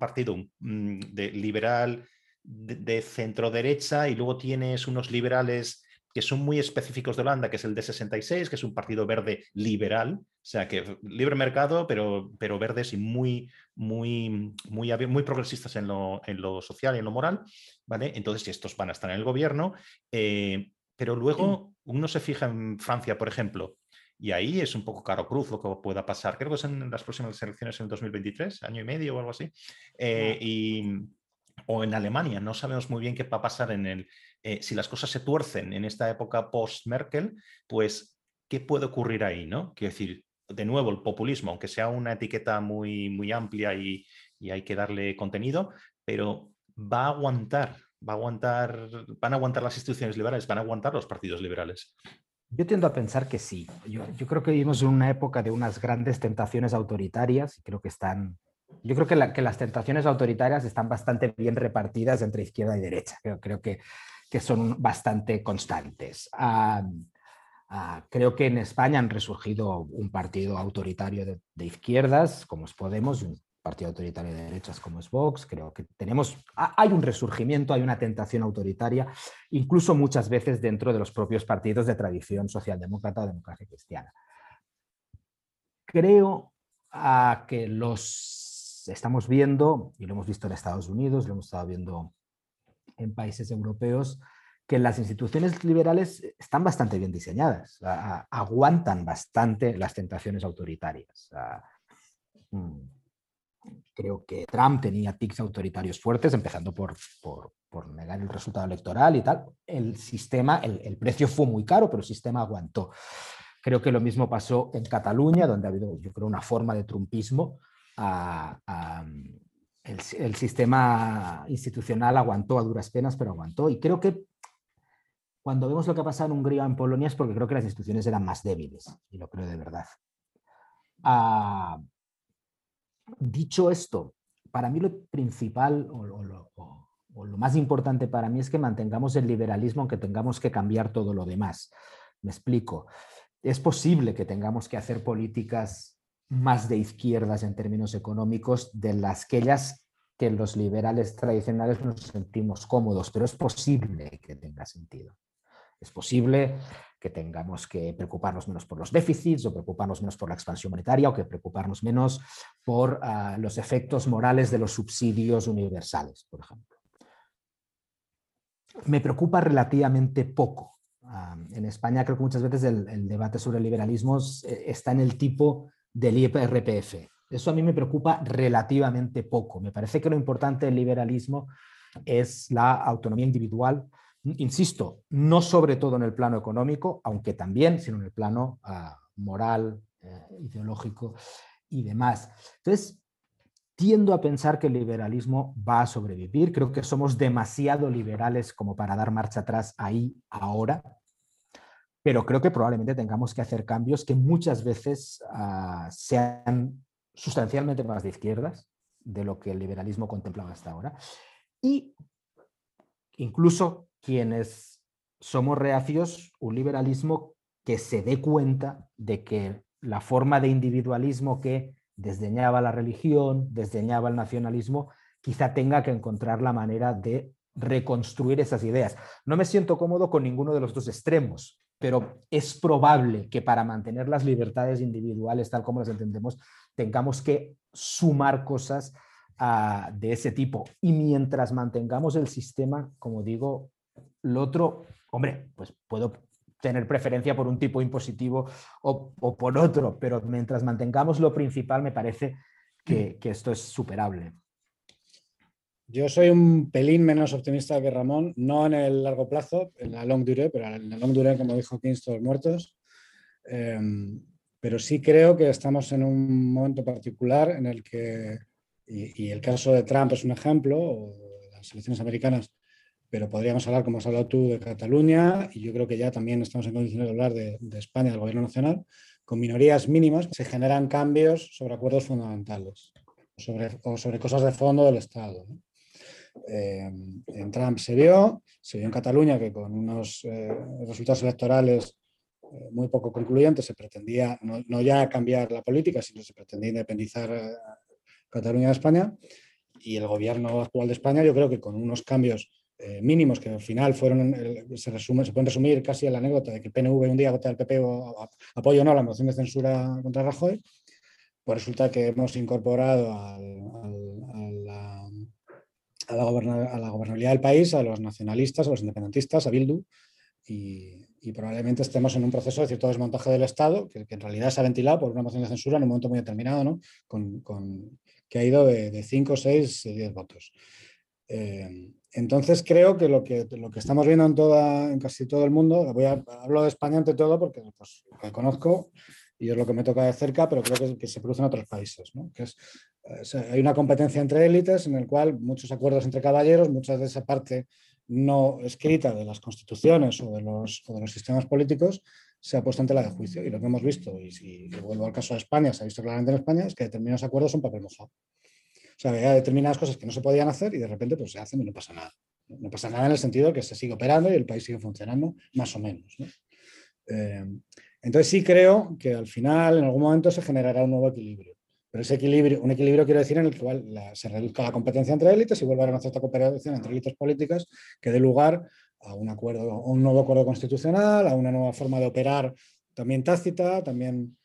S1: partido mm, de liberal de centro derecha y luego tienes unos liberales que son muy específicos de Holanda, que es el D66, que es un partido verde liberal, o sea, que libre mercado, pero, pero verdes y muy, muy, muy, muy progresistas en lo, en lo social y en lo moral, ¿vale? Entonces, estos van a estar en el gobierno, eh, pero luego uno se fija en Francia, por ejemplo, y ahí es un poco caro cruz lo que pueda pasar. Creo que es en las próximas elecciones en 2023, año y medio o algo así. Eh, y, o en Alemania, no sabemos muy bien qué va a pasar en el, eh, si las cosas se tuercen en esta época post-Merkel, pues, ¿qué puede ocurrir ahí? ¿no? Quiero decir, de nuevo, el populismo, aunque sea una etiqueta muy, muy amplia y, hay que darle contenido, pero va a aguantar, va a aguantar, van a aguantar las instituciones liberales, van a aguantar los partidos liberales.
S3: Yo tiendo a pensar que sí. Yo, creo que vivimos en una época de unas grandes tentaciones autoritarias y creo que están. Yo creo que, que las tentaciones autoritarias están bastante bien repartidas entre izquierda y derecha. Creo, creo que que son bastante constantes. Ah, creo que en España han resurgido un partido autoritario de, izquierdas, como es Podemos, y un partido autoritario de derechas, como es Vox. Creo que tenemos, hay un resurgimiento, hay una tentación autoritaria, incluso muchas veces dentro de los propios partidos de tradición socialdemócrata o democracia cristiana. Creo ah, que los estamos viendo, y lo hemos visto en Estados Unidos, lo hemos estado viendo en países europeos que las instituciones liberales están bastante bien diseñadas, aguantan bastante las tentaciones autoritarias. Mm, creo que Trump tenía tics autoritarios fuertes, empezando por, por, negar el resultado electoral y tal. El sistema, el, precio fue muy caro, pero el sistema aguantó. Creo que lo mismo pasó en Cataluña, donde ha habido, yo creo, una forma de trumpismo el, sistema institucional aguantó a duras penas, pero aguantó. Y creo que cuando vemos lo que ha pasado en Hungría o en Polonia es porque creo que las instituciones eran más débiles, y lo creo de verdad. Ah, dicho esto, para mí lo principal o, o, lo más importante para mí es que mantengamos el liberalismo aunque tengamos que cambiar todo lo demás. Me explico. Es posible que tengamos que hacer políticas más de izquierdas en términos económicos de las que ellas que los liberales tradicionales nos sentimos cómodos, pero es posible que tenga sentido. Es posible que tengamos que preocuparnos menos por los déficits o preocuparnos menos por la expansión monetaria o que preocuparnos menos por ah, los efectos morales de los subsidios universales, por ejemplo. Me preocupa relativamente poco. Ah, en España creo que muchas veces el, el debate sobre el liberalismo eh, está en el tipo del IRPF. Eso a mí me preocupa relativamente poco. Me parece que lo importante del liberalismo es la autonomía individual, insisto, no sobre todo en el plano económico, aunque también, sino en el plano ah, moral, eh, ideológico y demás. Entonces, tiendo a pensar que el liberalismo va a sobrevivir. Creo que somos demasiado liberales como para dar marcha atrás ahí ahora pero creo que probablemente tengamos que hacer cambios que muchas veces ah, sean sustancialmente más de izquierdas de lo que el liberalismo contemplaba hasta ahora. Y incluso quienes somos reacios, un liberalismo que se dé cuenta de que la forma de individualismo que desdeñaba la religión, desdeñaba el nacionalismo, quizá tenga que encontrar la manera de reconstruir esas ideas. No me siento cómodo con ninguno de los dos extremos, pero es probable que para mantener las libertades individuales tal como las entendemos, tengamos que sumar cosas ah, de ese tipo. Y mientras mantengamos el sistema, como digo, lo otro, hombre, pues puedo tener preferencia por un tipo impositivo o, o por otro, pero mientras mantengamos lo principal, me parece que, que esto es superable.
S2: Yo soy un pelín menos optimista que Ramón, no en el largo plazo, en la long durée, pero en la long durée, como dijo Keynes, todos muertos. Em, pero sí creo que estamos en un momento particular en el que, y, el caso de Trump es un ejemplo, o las elecciones americanas, pero podríamos hablar, como has hablado tú, de Cataluña, y yo creo que ya también estamos en condiciones de hablar de, de España, del gobierno nacional, con minorías mínimas, se generan cambios sobre acuerdos fundamentales sobre, o sobre cosas de fondo del Estado. ¿no? Eh, en Trump se vio, se vio en Cataluña que con unos eh, resultados electorales eh, muy poco concluyentes se pretendía no, ya cambiar la política, sino se pretendía independizar Cataluña de España. Y el gobierno actual de España, yo creo que con unos cambios mínimos que al final fueron, se, pueden resumir casi en la anécdota de que el PNV un día vota al PP o apoyo o no la moción de censura contra Rajoy, pues resulta que hemos incorporado al, a a la, gobernabilidad del país, a los nacionalistas, a los independentistas, a Bildu, y, probablemente estemos en un proceso de cierto desmontaje del Estado, que, en realidad se ha ventilado por una moción de censura en un momento muy determinado, ¿no? con, que ha ido de 5, 6, 10 votos. Eh, entonces creo que lo, que lo que estamos viendo en, casi todo el mundo, voy a, hablo de España ante todo porque pues, lo conozco y es lo que me toca de cerca, pero creo que, se produce en otros países. Que es, hay una competencia entre élites en el cual muchos acuerdos entre caballeros, muchas de esa parte no escrita de las constituciones o de los, o de los sistemas políticos se ha puesto ante la de juicio. Y lo que hemos visto, y si vuelvo al caso de España, se ha visto claramente en España, es que determinados acuerdos son papel mojado. O sea, había determinadas cosas que no se podían hacer y de repente pues, se hacen y no pasa nada. No pasa nada en el sentido de que se sigue operando y el país sigue funcionando más o menos. Eh, entonces sí creo que al final, en algún momento, se generará un nuevo equilibrio. Pero ese equilibrio, un equilibrio quiero decir en el cual se reduzca la competencia entre élites y vuelva a una cierta cooperación entre élites políticas que dé lugar a un acuerdo, a un nuevo acuerdo constitucional, a una nueva forma de operar también tácita, también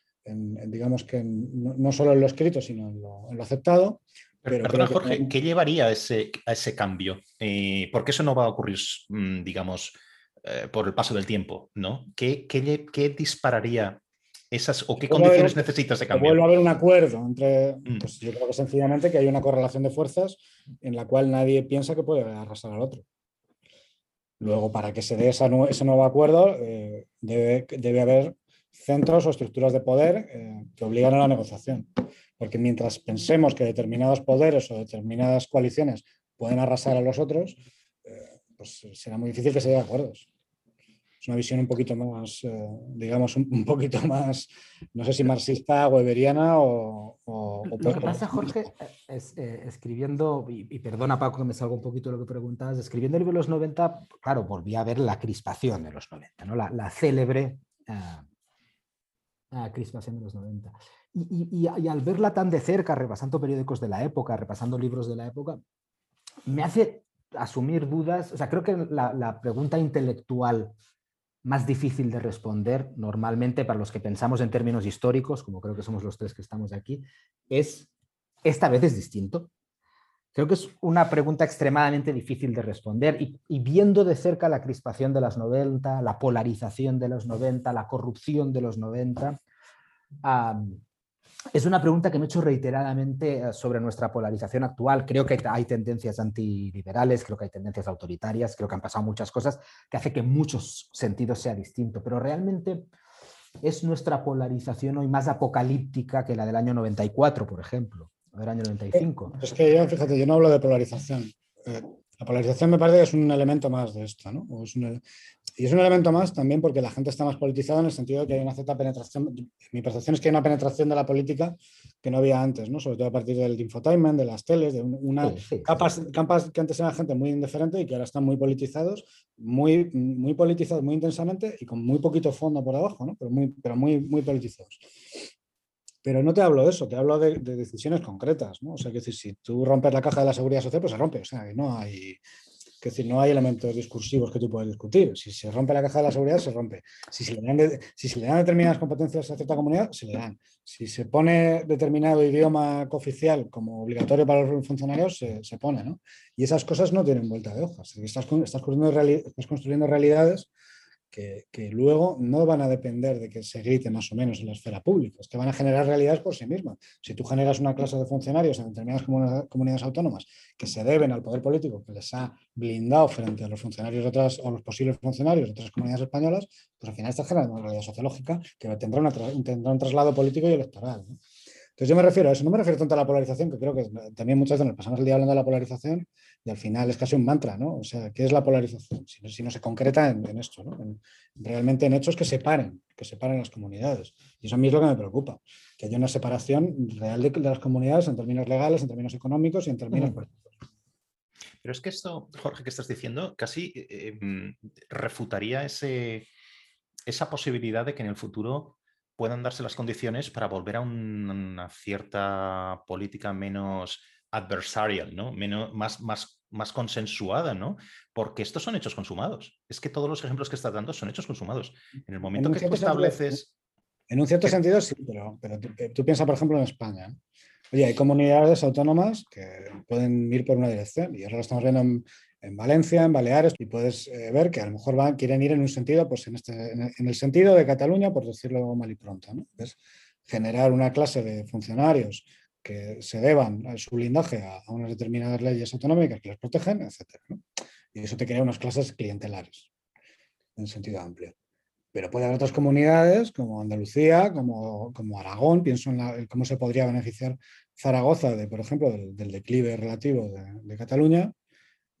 S2: digamos que no, solo en lo escrito, sino en lo, aceptado.
S1: Pero, Perdona, Jorge, ¿qué llevaría a ese, a ese cambio? Eh, porque eso no va a ocurrir, mm, digamos, eh, por el paso del tiempo, ¿no? ¿Qué, qué, dispararía esas o qué condiciones necesitas de cambiar?
S2: Vuelve a haber un acuerdo entre, mm. pues yo creo que sencillamente que hay una correlación de fuerzas en la cual nadie piensa que puede arrasar al otro. Luego, para que se dé ese nuevo acuerdo, eh, debe, haber centros o estructuras de poder eh, que obligan a la negociación. Porque mientras pensemos que determinados poderes o determinadas coaliciones pueden arrasar a los otros, pues eh, será muy difícil que se llegue a acuerdos. Es una visión un poquito más, eh, digamos, un, poquito más, no sé si marxista, weberiana o...
S3: Lo que pasa, Jorge, es, eh, escribiendo, y, perdona Paco que me salgo un poquito de lo que preguntabas, escribiendo el libro de los 90, claro, volví a ver la crispación de los 90, ¿no? la, célebre crispación de los 90. y, al verla tan de cerca, repasando periódicos de la época, repasando libros de la época, me hace asumir dudas, o sea, creo que la, pregunta intelectual más difícil de responder normalmente para los que pensamos en términos históricos, como creo que somos los tres que estamos aquí, es, ¿esta vez es distinto? Creo que es una pregunta extremadamente difícil de responder y, viendo de cerca la crispación de los 90, la polarización de los 90, la corrupción de los 90, es una pregunta que me he hecho reiteradamente eh, sobre nuestra polarización actual. Creo que hay tendencias antiliberales, creo que hay tendencias autoritarias, creo que han pasado muchas cosas que hace que en muchos sentidos sea distinto, pero realmente es nuestra polarización hoy más apocalíptica que la del año 94, por ejemplo, o del año 95.
S2: Es que yo, fíjate, yo no hablo de polarización. Eh, la polarización me parece que es un elemento más de esto, ¿no? y es un elemento más también porque la gente está más politizada en el sentido de que hay una cierta penetración. Mi percepción es que hay una penetración de la política que no había antes, ¿no? Sobre todo a partir del infotainment, de las teles, de una capas, que antes eran gente muy indiferente y que ahora están muy politizados, muy, muy politizados muy intensamente y con muy poquito fondo por abajo, ¿no? Pero muy, pero muy, muy politizados. Pero no te hablo de eso, te hablo de, decisiones concretas, ¿no? O sea, que si tú rompes la caja de la seguridad social, pues se rompe. O sea, que no hay, que decir, no hay elementos discursivos que tú puedas discutir. Si se rompe la caja de la seguridad, se rompe. Si se le dan, determinadas competencias a cierta comunidad, se le dan. Si se pone determinado idioma cooficial como obligatorio para los funcionarios, se, pone, ¿no? Y esas cosas no tienen vuelta de construyendo, estás construyendo realidades que, luego no van a depender de que se grite más o menos en la esfera pública, es que van a generar realidades por sí mismas. Si tú generas una clase de funcionarios en determinadas comunidades autónomas que se deben al poder político que les ha blindado frente a los funcionarios de otras o los posibles funcionarios de otras comunidades españolas, pues al final estás generando una realidad sociológica que tendrá, un traslado político y electoral. Entonces yo me refiero a eso, no me refiero tanto a la polarización, que creo que también muchas veces nos pasamos el día hablando de la polarización y al final es casi un mantra, ¿no? O sea, ¿qué es la polarización? Si no, se concreta en, esto, ¿no? realmente en hechos que separen, que separen las comunidades. Y eso a mí es lo que me preocupa, que haya una separación real de, las comunidades en términos legales, en términos económicos y en términos políticos.
S1: Pero es que esto, Jorge, que estás diciendo, casi eh, mm, refutaría ese, esa posibilidad de que en el futuro puedan darse las condiciones para volver a una cierta política menos adversarial, ¿no? Menos, más, más, más consensuada, ¿no? Porque estos son hechos consumados. Es que todos los ejemplos que estás dando son hechos consumados. En el momento que tú estableces...
S2: en un cierto sentido sí, pero, pero tú, piensas, por ejemplo, en España. Oye, hay comunidades autónomas que pueden ir por una dirección y ahora lo estamos viendo en, en Valencia, en Baleares, y puedes eh, ver que a lo mejor van, quieren ir en un sentido, pues en, este, en, el, sentido de Cataluña, por decirlo mal y pronto. ¿no? Es generar una clase de funcionarios que se deban a su blindaje a, unas determinadas leyes autonómicas que les protegen, etc. Y eso te crea unas clases clientelares, en sentido amplio. Pero puede haber otras comunidades como Andalucía, como, como Aragón, pienso en, cómo se podría beneficiar Zaragoza, de, por ejemplo, del, declive relativo de Cataluña,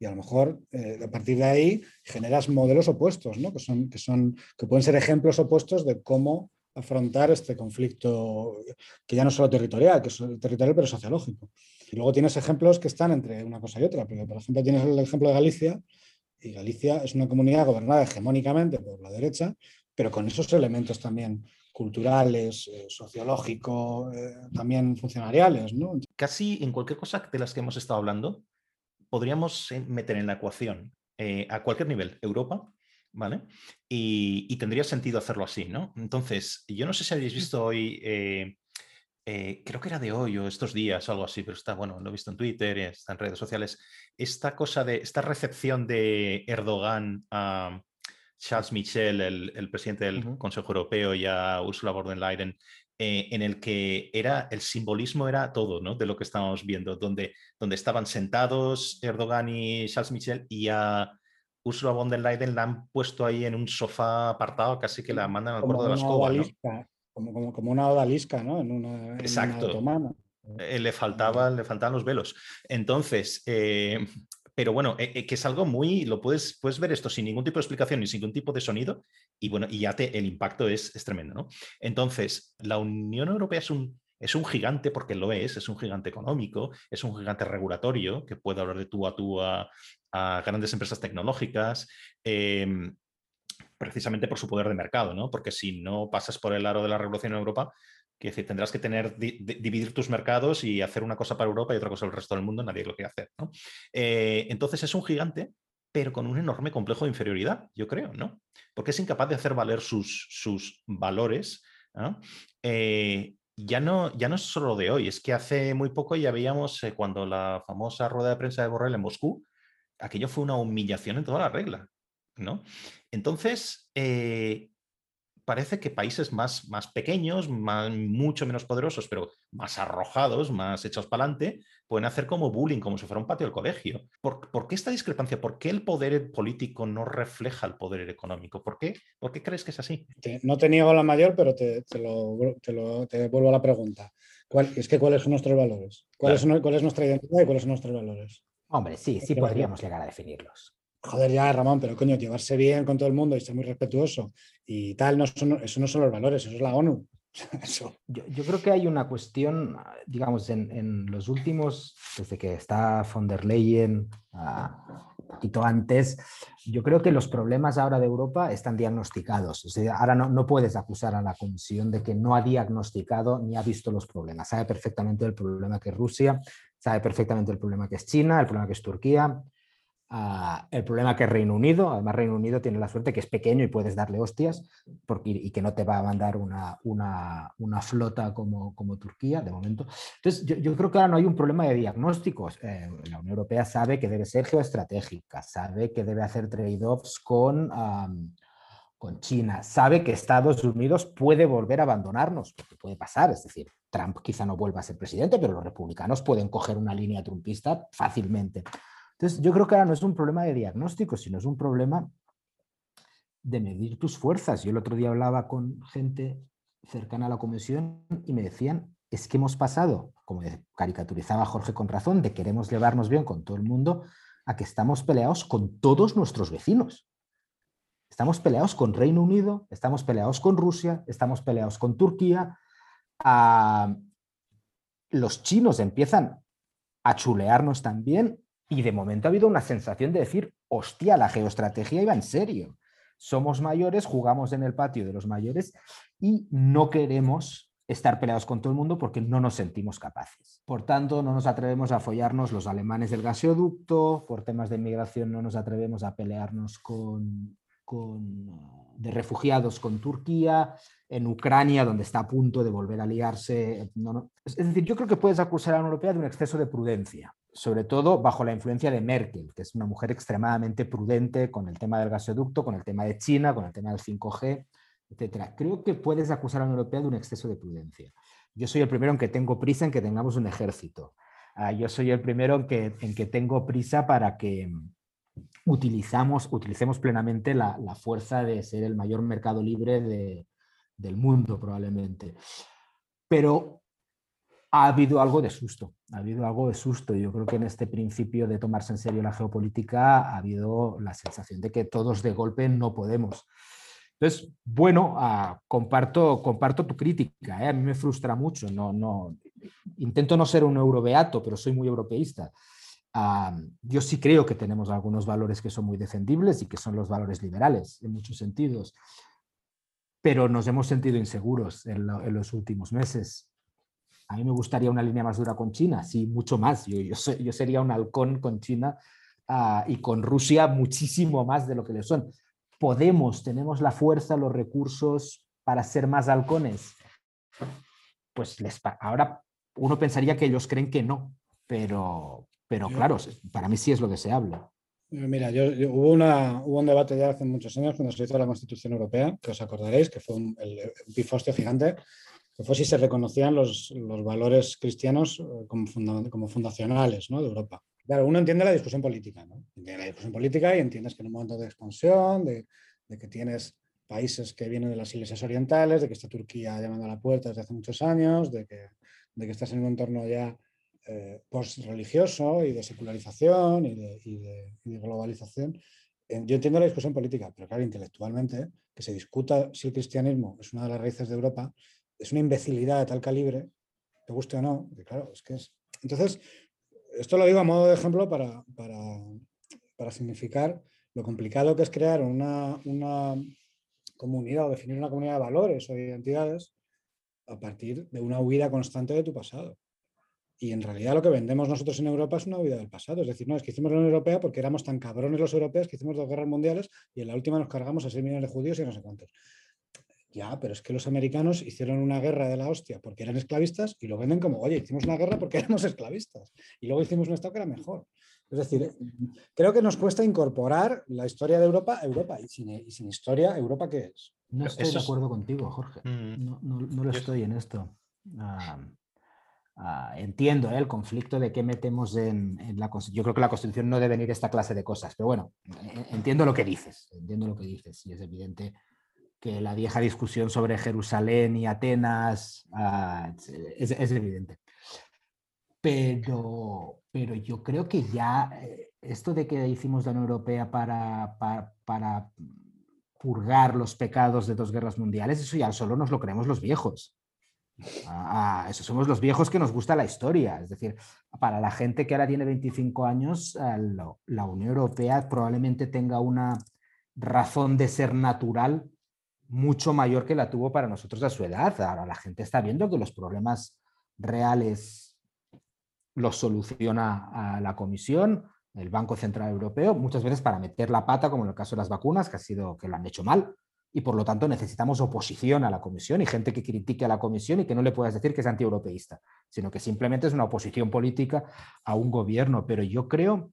S2: y a lo mejor eh, a partir de ahí generas modelos opuestos, ¿no? que, son, que, son, que pueden ser ejemplos opuestos de cómo afrontar este conflicto, que ya no es solo territorial, que es territorial pero sociológico. Y luego tienes ejemplos que están entre una cosa y otra, porque por ejemplo tienes el ejemplo de Galicia, y Galicia es una comunidad gobernada hegemónicamente por la derecha, pero con esos elementos también culturales, eh, sociológicos, eh, también funcionariales.
S1: Casi en cualquier cosa de las que hemos estado hablando, podríamos eh, meter en la ecuación eh, a cualquier nivel Europa, ¿vale? Y, tendría sentido hacerlo así, ¿no? Entonces, yo no sé si habéis visto hoy, eh, creo que era de hoy o estos días o algo así, pero está, bueno, lo he visto en Twitter, está en redes sociales, esta cosa de, esta recepción de Erdogan a Charles Michel, el, presidente del Consejo Europeo, y a Ursula von der Leyen eh, en el que era el simbolismo era todo, ¿no? De lo que estábamos viendo, donde, donde estaban sentados Erdogan y Charles Michel y a Ursula von der Leyen la han puesto ahí en un sofá apartado, casi que la mandan al borde de la escoba.
S2: como, como, una odalisca, ¿no? En una,
S1: Exacto. Eh, le, faltaba, le faltaban los velos. Entonces, eh, pero bueno, que es algo muy, lo puedes, puedes ver esto sin ningún tipo de explicación ni sin ningún tipo de sonido y bueno, y ya te, el impacto es, es, tremendo, ¿no? Entonces, la Unión Europea es un, es un gigante porque lo es, es un gigante económico, es un gigante regulatorio que puede hablar de tú a tú a, grandes empresas tecnológicas. Em, precisamente por su poder de mercado, ¿no? Porque si no pasas por el aro de la regulación en Europa, que decir, tendrás que tener, dividir tus mercados y hacer una cosa para Europa y otra cosa para el resto del mundo, nadie lo quiere hacer. ¿no? Eh, entonces es un gigante pero con un enorme complejo de inferioridad, yo creo, ¿no? Porque es incapaz de hacer valer sus, sus valores. Eh, ya, no, ya no es solo de hoy, es que hace muy poco ya veíamos eh, cuando la famosa rueda de prensa de Borrell en Moscú, aquello fue una humillación en toda la regla, ¿no? Entonces, eh, parece que países más, más pequeños, mucho menos poderosos, pero más arrojados, más hechos para adelante, pueden hacer como bullying, como si fuera un patio del colegio. ¿Por, qué esta discrepancia? ¿Por qué el poder político no refleja el poder económico? ¿Por qué, ¿Por qué crees que es así?
S2: No te niego la mayor, pero te, lo, te, vuelvo a la pregunta. ¿Cuál, es que ¿cuáles son nuestros valores? ¿Cuál, es, ¿Cuál es nuestra identidad y cuáles son nuestros valores?
S3: Hombre, sí, sí podríamos llegar a definirlos
S2: joder ya, Ramón, pero coño, llevarse bien con todo el mundo y ser muy respetuoso y tal, no son, eso no son los valores, eso es la ONU.
S3: Yo, creo que hay una cuestión, digamos, en, los últimos, desde que está von der Leyen, uh, un poquito antes, yo creo que los problemas ahora de Europa están diagnosticados. O sea, ahora no, no puedes acusar a la Comisión de que no ha diagnosticado ni ha visto los problemas. Sabe perfectamente el problema que Rusia, sabe perfectamente el problema que es China, el problema que es Turquía, el problema que es Reino Unido, además Reino Unido tiene la suerte que es pequeño y puedes darle hostias porque, y que no te va a mandar una, una, flota como, como, Turquía de momento. Entonces, yo, creo que ahora no hay un problema de diagnósticos. Eh, la Unión Europea sabe que debe ser geoestratégica, sabe que debe hacer trade-offs con, con China, sabe que Estados Unidos puede volver a abandonarnos, porque puede pasar, es decir, Trump quizá no vuelva a ser presidente, pero los republicanos pueden coger una línea trumpista fácilmente. Entonces, yo creo que ahora no es un problema de diagnóstico, sino es un problema de medir tus fuerzas. Yo el otro día hablaba con gente cercana a la comisión y me decían, es que hemos pasado, como caricaturizaba Jorge con razón, de queremos llevarnos bien con todo el mundo, a que estamos peleados con todos nuestros vecinos. Estamos peleados con Reino Unido, estamos peleados con Rusia, estamos peleados con Turquía. Los chinos empiezan a chulearnos también y de momento ha habido una sensación de decir, hostia, la geoestrategia iba en serio. Somos mayores, jugamos en el patio de los mayores y no queremos estar peleados con todo el mundo porque no nos sentimos capaces. Por tanto, no nos atrevemos a follarnos los alemanes del gasoducto, por temas de inmigración no nos atrevemos a pelearnos con de refugiados con Turquía, en Ucrania, donde está a punto de volver a liarse. Es decir, yo creo que puedes acusar a la Unión Europea de un exceso de prudencia, sobre todo bajo la influencia de Merkel, que es una mujer extremadamente prudente con el tema del gasoducto, con el tema de China, con el tema del 5G, etc. Creo que puedes acusar a la Unión Europea de un exceso de prudencia. Yo soy el primero en que tengo prisa en que tengamos un ejército. Ah, yo soy el primero en que, en que tengo prisa para que, utilizamos, utilicemos plenamente la, fuerza de ser el mayor mercado libre del mundo probablemente. Pero ha habido algo de susto, ha habido algo de susto. Yo creo que en este principio de tomarse en serio la geopolítica ha habido la sensación de que todos de golpe no podemos. Entonces, bueno, ah, comparto, comparto tu crítica, ¿eh? a mí me frustra mucho, no, no, intento no ser un eurobeato, pero soy muy europeísta yo sí creo que tenemos algunos valores que son muy defendibles y que son los valores liberales en muchos sentidos, pero nos hemos sentido inseguros en, los últimos meses. A mí me gustaría una línea más dura con China, sí, mucho más. Yo, yo, sería un halcón con China ah, y con Rusia muchísimo más de lo que le son. Podemos, tenemos la fuerza, los recursos para ser más halcones. Pues les, ahora uno pensaría que ellos creen que no, pero, pero claro, para mí sí es lo deseable.
S2: Mira, yo, hubo, un debate ya hace muchos años cuando se hizo la Constitución Europea, que os acordaréis, que fue un, el, pifostio gigante, que fue si se reconocían los, valores cristianos eh, como, fundacionales de Europa. Claro, uno entiende la discusión política, ¿no? Entiende la discusión política y entiendes que en un momento de expansión, de, que tienes países que vienen de las iglesias orientales, de que está Turquía llamando a la puerta desde hace muchos años, de de que estás en un entorno ya eh, post-religioso y de secularización y de, globalización. Yo entiendo la discusión política, pero claro, intelectualmente, que se discuta si el cristianismo es una de las raíces de Europa, es una imbecilidad de tal calibre, te guste o no, claro, es que es... Entonces, esto lo digo a modo de ejemplo para, para, significar lo complicado que es crear una, una comunidad o definir una comunidad de valores o identidades a partir de una huida constante de tu pasado. Y en realidad lo que vendemos nosotros en Europa es una vida del pasado. Es decir, no, es que hicimos la Unión Europea porque éramos tan cabrones los europeos que hicimos dos guerras mundiales y en la última nos cargamos a 6 millones de judíos y no sé cuántos. Ya, pero es que los americanos hicieron una guerra de la hostia porque eran esclavistas y lo venden como, oye, hicimos una guerra porque éramos esclavistas y luego hicimos un Estado que era mejor. Es decir, creo que nos cuesta incorporar la historia de Europa a Europa y sin, historia, ¿Europa qué es?
S3: No estoy de acuerdo contigo, Jorge. Mm. No, no, lo estoy en esto. Ah, Ah, entiendo ¿eh? el conflicto de qué metemos en, la Constitución. Yo creo que la Constitución no debe venir esta clase de cosas, pero bueno, entiendo lo que dices, entiendo lo que dices y es evidente que la vieja discusión sobre Jerusalén y Atenas ah, es, evidente. Pero, pero yo creo que ya eh, esto de que hicimos la Unión Europea para, para, para purgar los pecados de dos guerras mundiales, eso ya solo nos lo creemos los viejos. Ah, eso somos los viejos que nos gusta la historia. Es decir, para la gente que ahora tiene 25 años, ah, la Unión Europea probablemente tenga una razón de ser natural mucho mayor que la tuvo para nosotros a su edad. Ahora la gente está viendo que los problemas reales los soluciona la Comisión, el Banco Central Europeo, muchas veces para meter la pata, como en el caso de las vacunas, que ha sido que lo han hecho mal y por lo tanto necesitamos oposición a la comisión y gente que critique a la comisión y que no le puedas decir que es antieuropeísta, sino que simplemente es una oposición política a un gobierno. Pero yo creo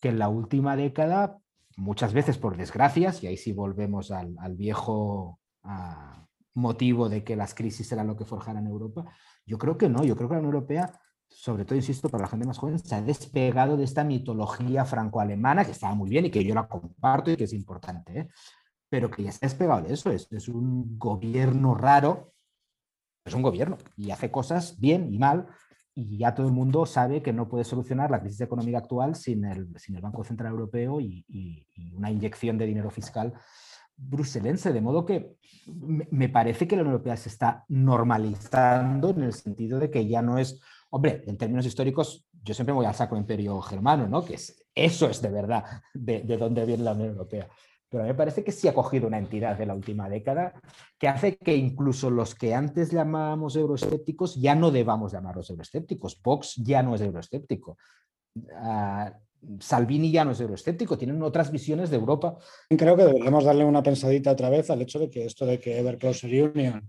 S3: que en la última década muchas veces por desgracias, y ahí sí volvemos al, viejo ah, motivo de que las crisis eran lo que forjaran Europa, yo creo que no, yo creo que la Unión Europea, sobre todo, insisto, para la gente más joven, se ha despegado de esta mitología franco-alemana, que estaba muy bien y que yo la comparto y que es importante, ¿eh? Pero que ya se ha despegado de eso, es, es un gobierno raro, es un gobierno y hace cosas bien y mal, y ya todo el mundo sabe que no puede solucionar la crisis económica actual sin el, sin el Banco Central Europeo y, una inyección de dinero fiscal bruselense. De modo que me parece que la Unión Europea se está normalizando en el sentido de que ya no es, hombre, en términos históricos, yo siempre voy al saco imperio germano, ¿no? Que es, eso es de verdad de, de dónde viene la Unión Europea pero a mí me parece que sí ha cogido una entidad de la última década que hace que incluso los que antes llamábamos euroescépticos ya no debamos llamarlos euroescépticos. Vox ya no es euroescéptico. Ah, Salvini ya no es euroescéptico, tienen otras visiones de Europa.
S2: Creo que deberíamos darle una pensadita otra vez al hecho de que esto de que Ever Closer Union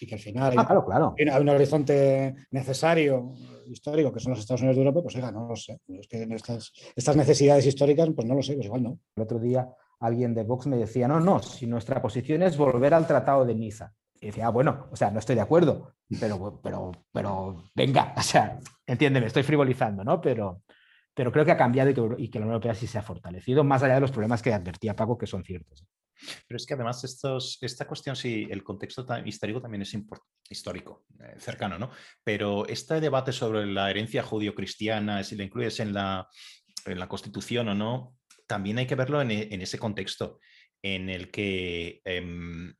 S2: y que al final
S3: ah, claro, claro.
S2: hay un horizonte necesario histórico que son los Estados Unidos de Europa, pues oiga, no lo sé. Es que estas, estas necesidades históricas, pues no lo sé, pues igual no.
S3: El otro día alguien de Vox me decía, no, no, si nuestra posición es volver al Tratado de Niza. Y decía, ah, bueno, o sea, no estoy de acuerdo, pero, pero, pero venga, o sea, entiéndeme, estoy frivolizando, ¿no? Pero, pero creo que ha cambiado y que, la Unión Europea sí se ha fortalecido, más allá de los problemas que advertía Paco, que son ciertos.
S1: Pero es que además esta cuestión, sí, el contexto histórico también es histórico, eh, cercano, ¿no? Pero este debate sobre la herencia judío-cristiana, si la incluyes en la, en la Constitución o no, también hay que verlo en, e, ese contexto en el que eh,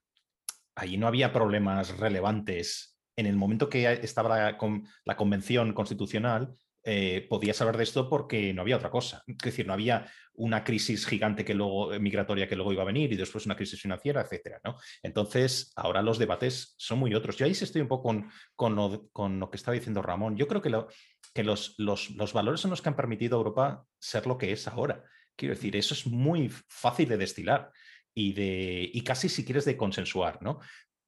S1: allí no había problemas relevantes. En el momento que estaba la, la convención constitucional, eh, podías hablar de esto porque no había otra cosa. Es decir, no había una crisis gigante que luego, eh, migratoria que luego iba a venir y después una crisis financiera, etcétera. ¿no? Entonces, ahora los debates son muy otros. Yo ahí estoy un poco con, con, lo, con que estaba diciendo Ramón. Yo creo que los, los, los, valores son los que han permitido a Europa ser lo que es ahora. Quiero decir, eso es muy fácil de destilar y, de, y casi si quieres de consensuar, ¿no?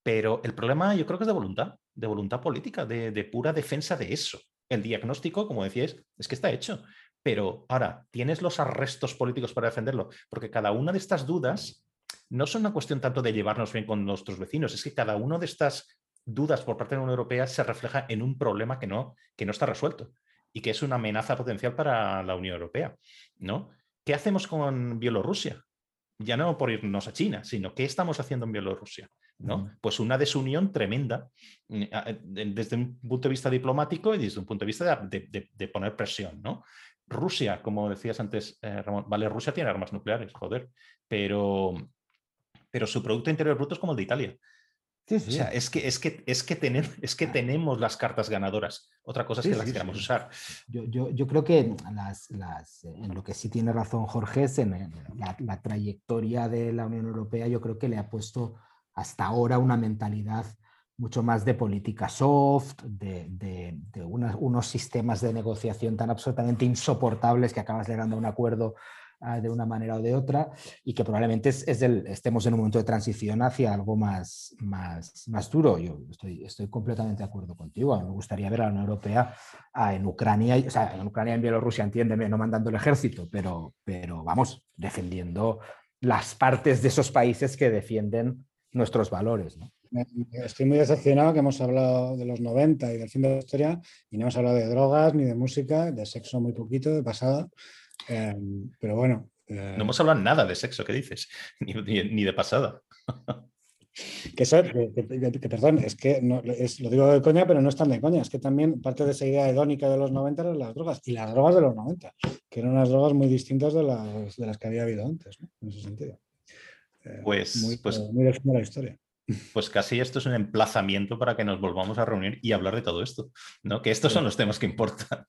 S1: Pero el problema yo creo que es de voluntad, de voluntad política, de, pura defensa de eso. El diagnóstico, como decíais, es que está hecho. Pero ahora, tienes los arrestos políticos para defenderlo, porque cada una de estas dudas no son una cuestión tanto de llevarnos bien con nuestros vecinos, es que cada una de estas dudas por parte de la Unión Europea se refleja en un problema que no, que no está resuelto y que es una amenaza potencial para la Unión Europea, ¿no? ¿Qué hacemos con Bielorrusia? Ya no por irnos a China, sino qué estamos haciendo en Bielorrusia. ¿no? Pues una desunión tremenda mm, desde un punto de vista diplomático y desde un punto de vista de, poner presión. ¿no? Rusia, como decías antes, eh, Ramón, vale, Rusia tiene armas nucleares, joder, pero, pero su Producto Interior Bruto es como el de Italia. O sea, es que, es, que, es, que tenemos, es que tenemos las cartas ganadoras. Otra cosa es que las queramos usar.
S3: Yo, yo, yo, creo que las, las, en lo que sí tiene razón Jorge es en la, la, trayectoria de la Unión Europea, yo creo que le ha puesto hasta ahora una mentalidad mucho más de política soft, de, de, de unos sistemas de negociación tan absolutamente insoportables que acabas llegando a un acuerdo Ah, de una manera o de otra y que probablemente es, estemos en un momento de transición hacia algo más, más, más duro. Yo estoy, estoy completamente de acuerdo contigo. me gustaría ver a la Unión Europea ah, en Ucrania, o sea, en Ucrania y en Bielorrusia, entiéndeme, no mandando el ejército, pero, pero vamos, defendiendo las partes de esos países que defienden nuestros valores.
S2: Estoy muy decepcionado que hemos hablado de los 90 y del fin de la historia y no hemos hablado de drogas, ni de música, de sexo muy poquito, de pasada. Em, pero bueno.
S1: no hemos hablado nada de sexo, ¿qué dices? Ni, de pasada.
S2: Que, perdón, es que lo digo de coña, pero no es tan de coña. Es que también parte de esa idea hedónica de los 90 eran las drogas. Y las drogas de los 90, que eran unas drogas muy distintas de las, de las que había habido antes, en ese sentido.
S1: Eh, pues, muy,
S2: pues, muy de la historia.
S1: Pues casi esto es un emplazamiento para que nos volvamos a reunir y hablar de todo esto, ¿no? Que estos son los temas que importan,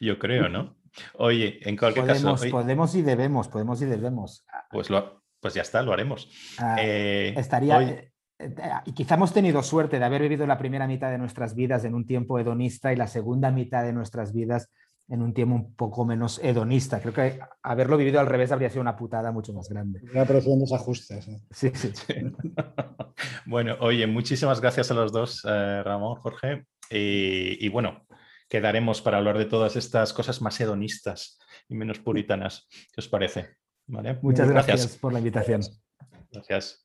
S1: yo creo, ¿no? Oye, en cualquier
S3: caso...
S1: Podemos
S3: y debemos, podemos y debemos.
S1: Pues, pues ya está, lo haremos.
S3: Ah, eh, estaría... Eh, eh, y quizá hemos tenido suerte de haber vivido la primera mitad de nuestras vidas en un tiempo hedonista y la segunda mitad de nuestras vidas en un tiempo un poco menos hedonista. Creo que haberlo vivido al revés habría sido una putada mucho más grande.
S2: Habría producido ajustes.
S3: Sí, sí.
S1: bueno, oye, muchísimas gracias a los dos, eh, Ramón, Jorge. Y, bueno, quedaremos para hablar de todas estas cosas más hedonistas y menos puritanas. ¿Qué os parece?
S3: Muchas gracias por la invitación.
S1: Gracias.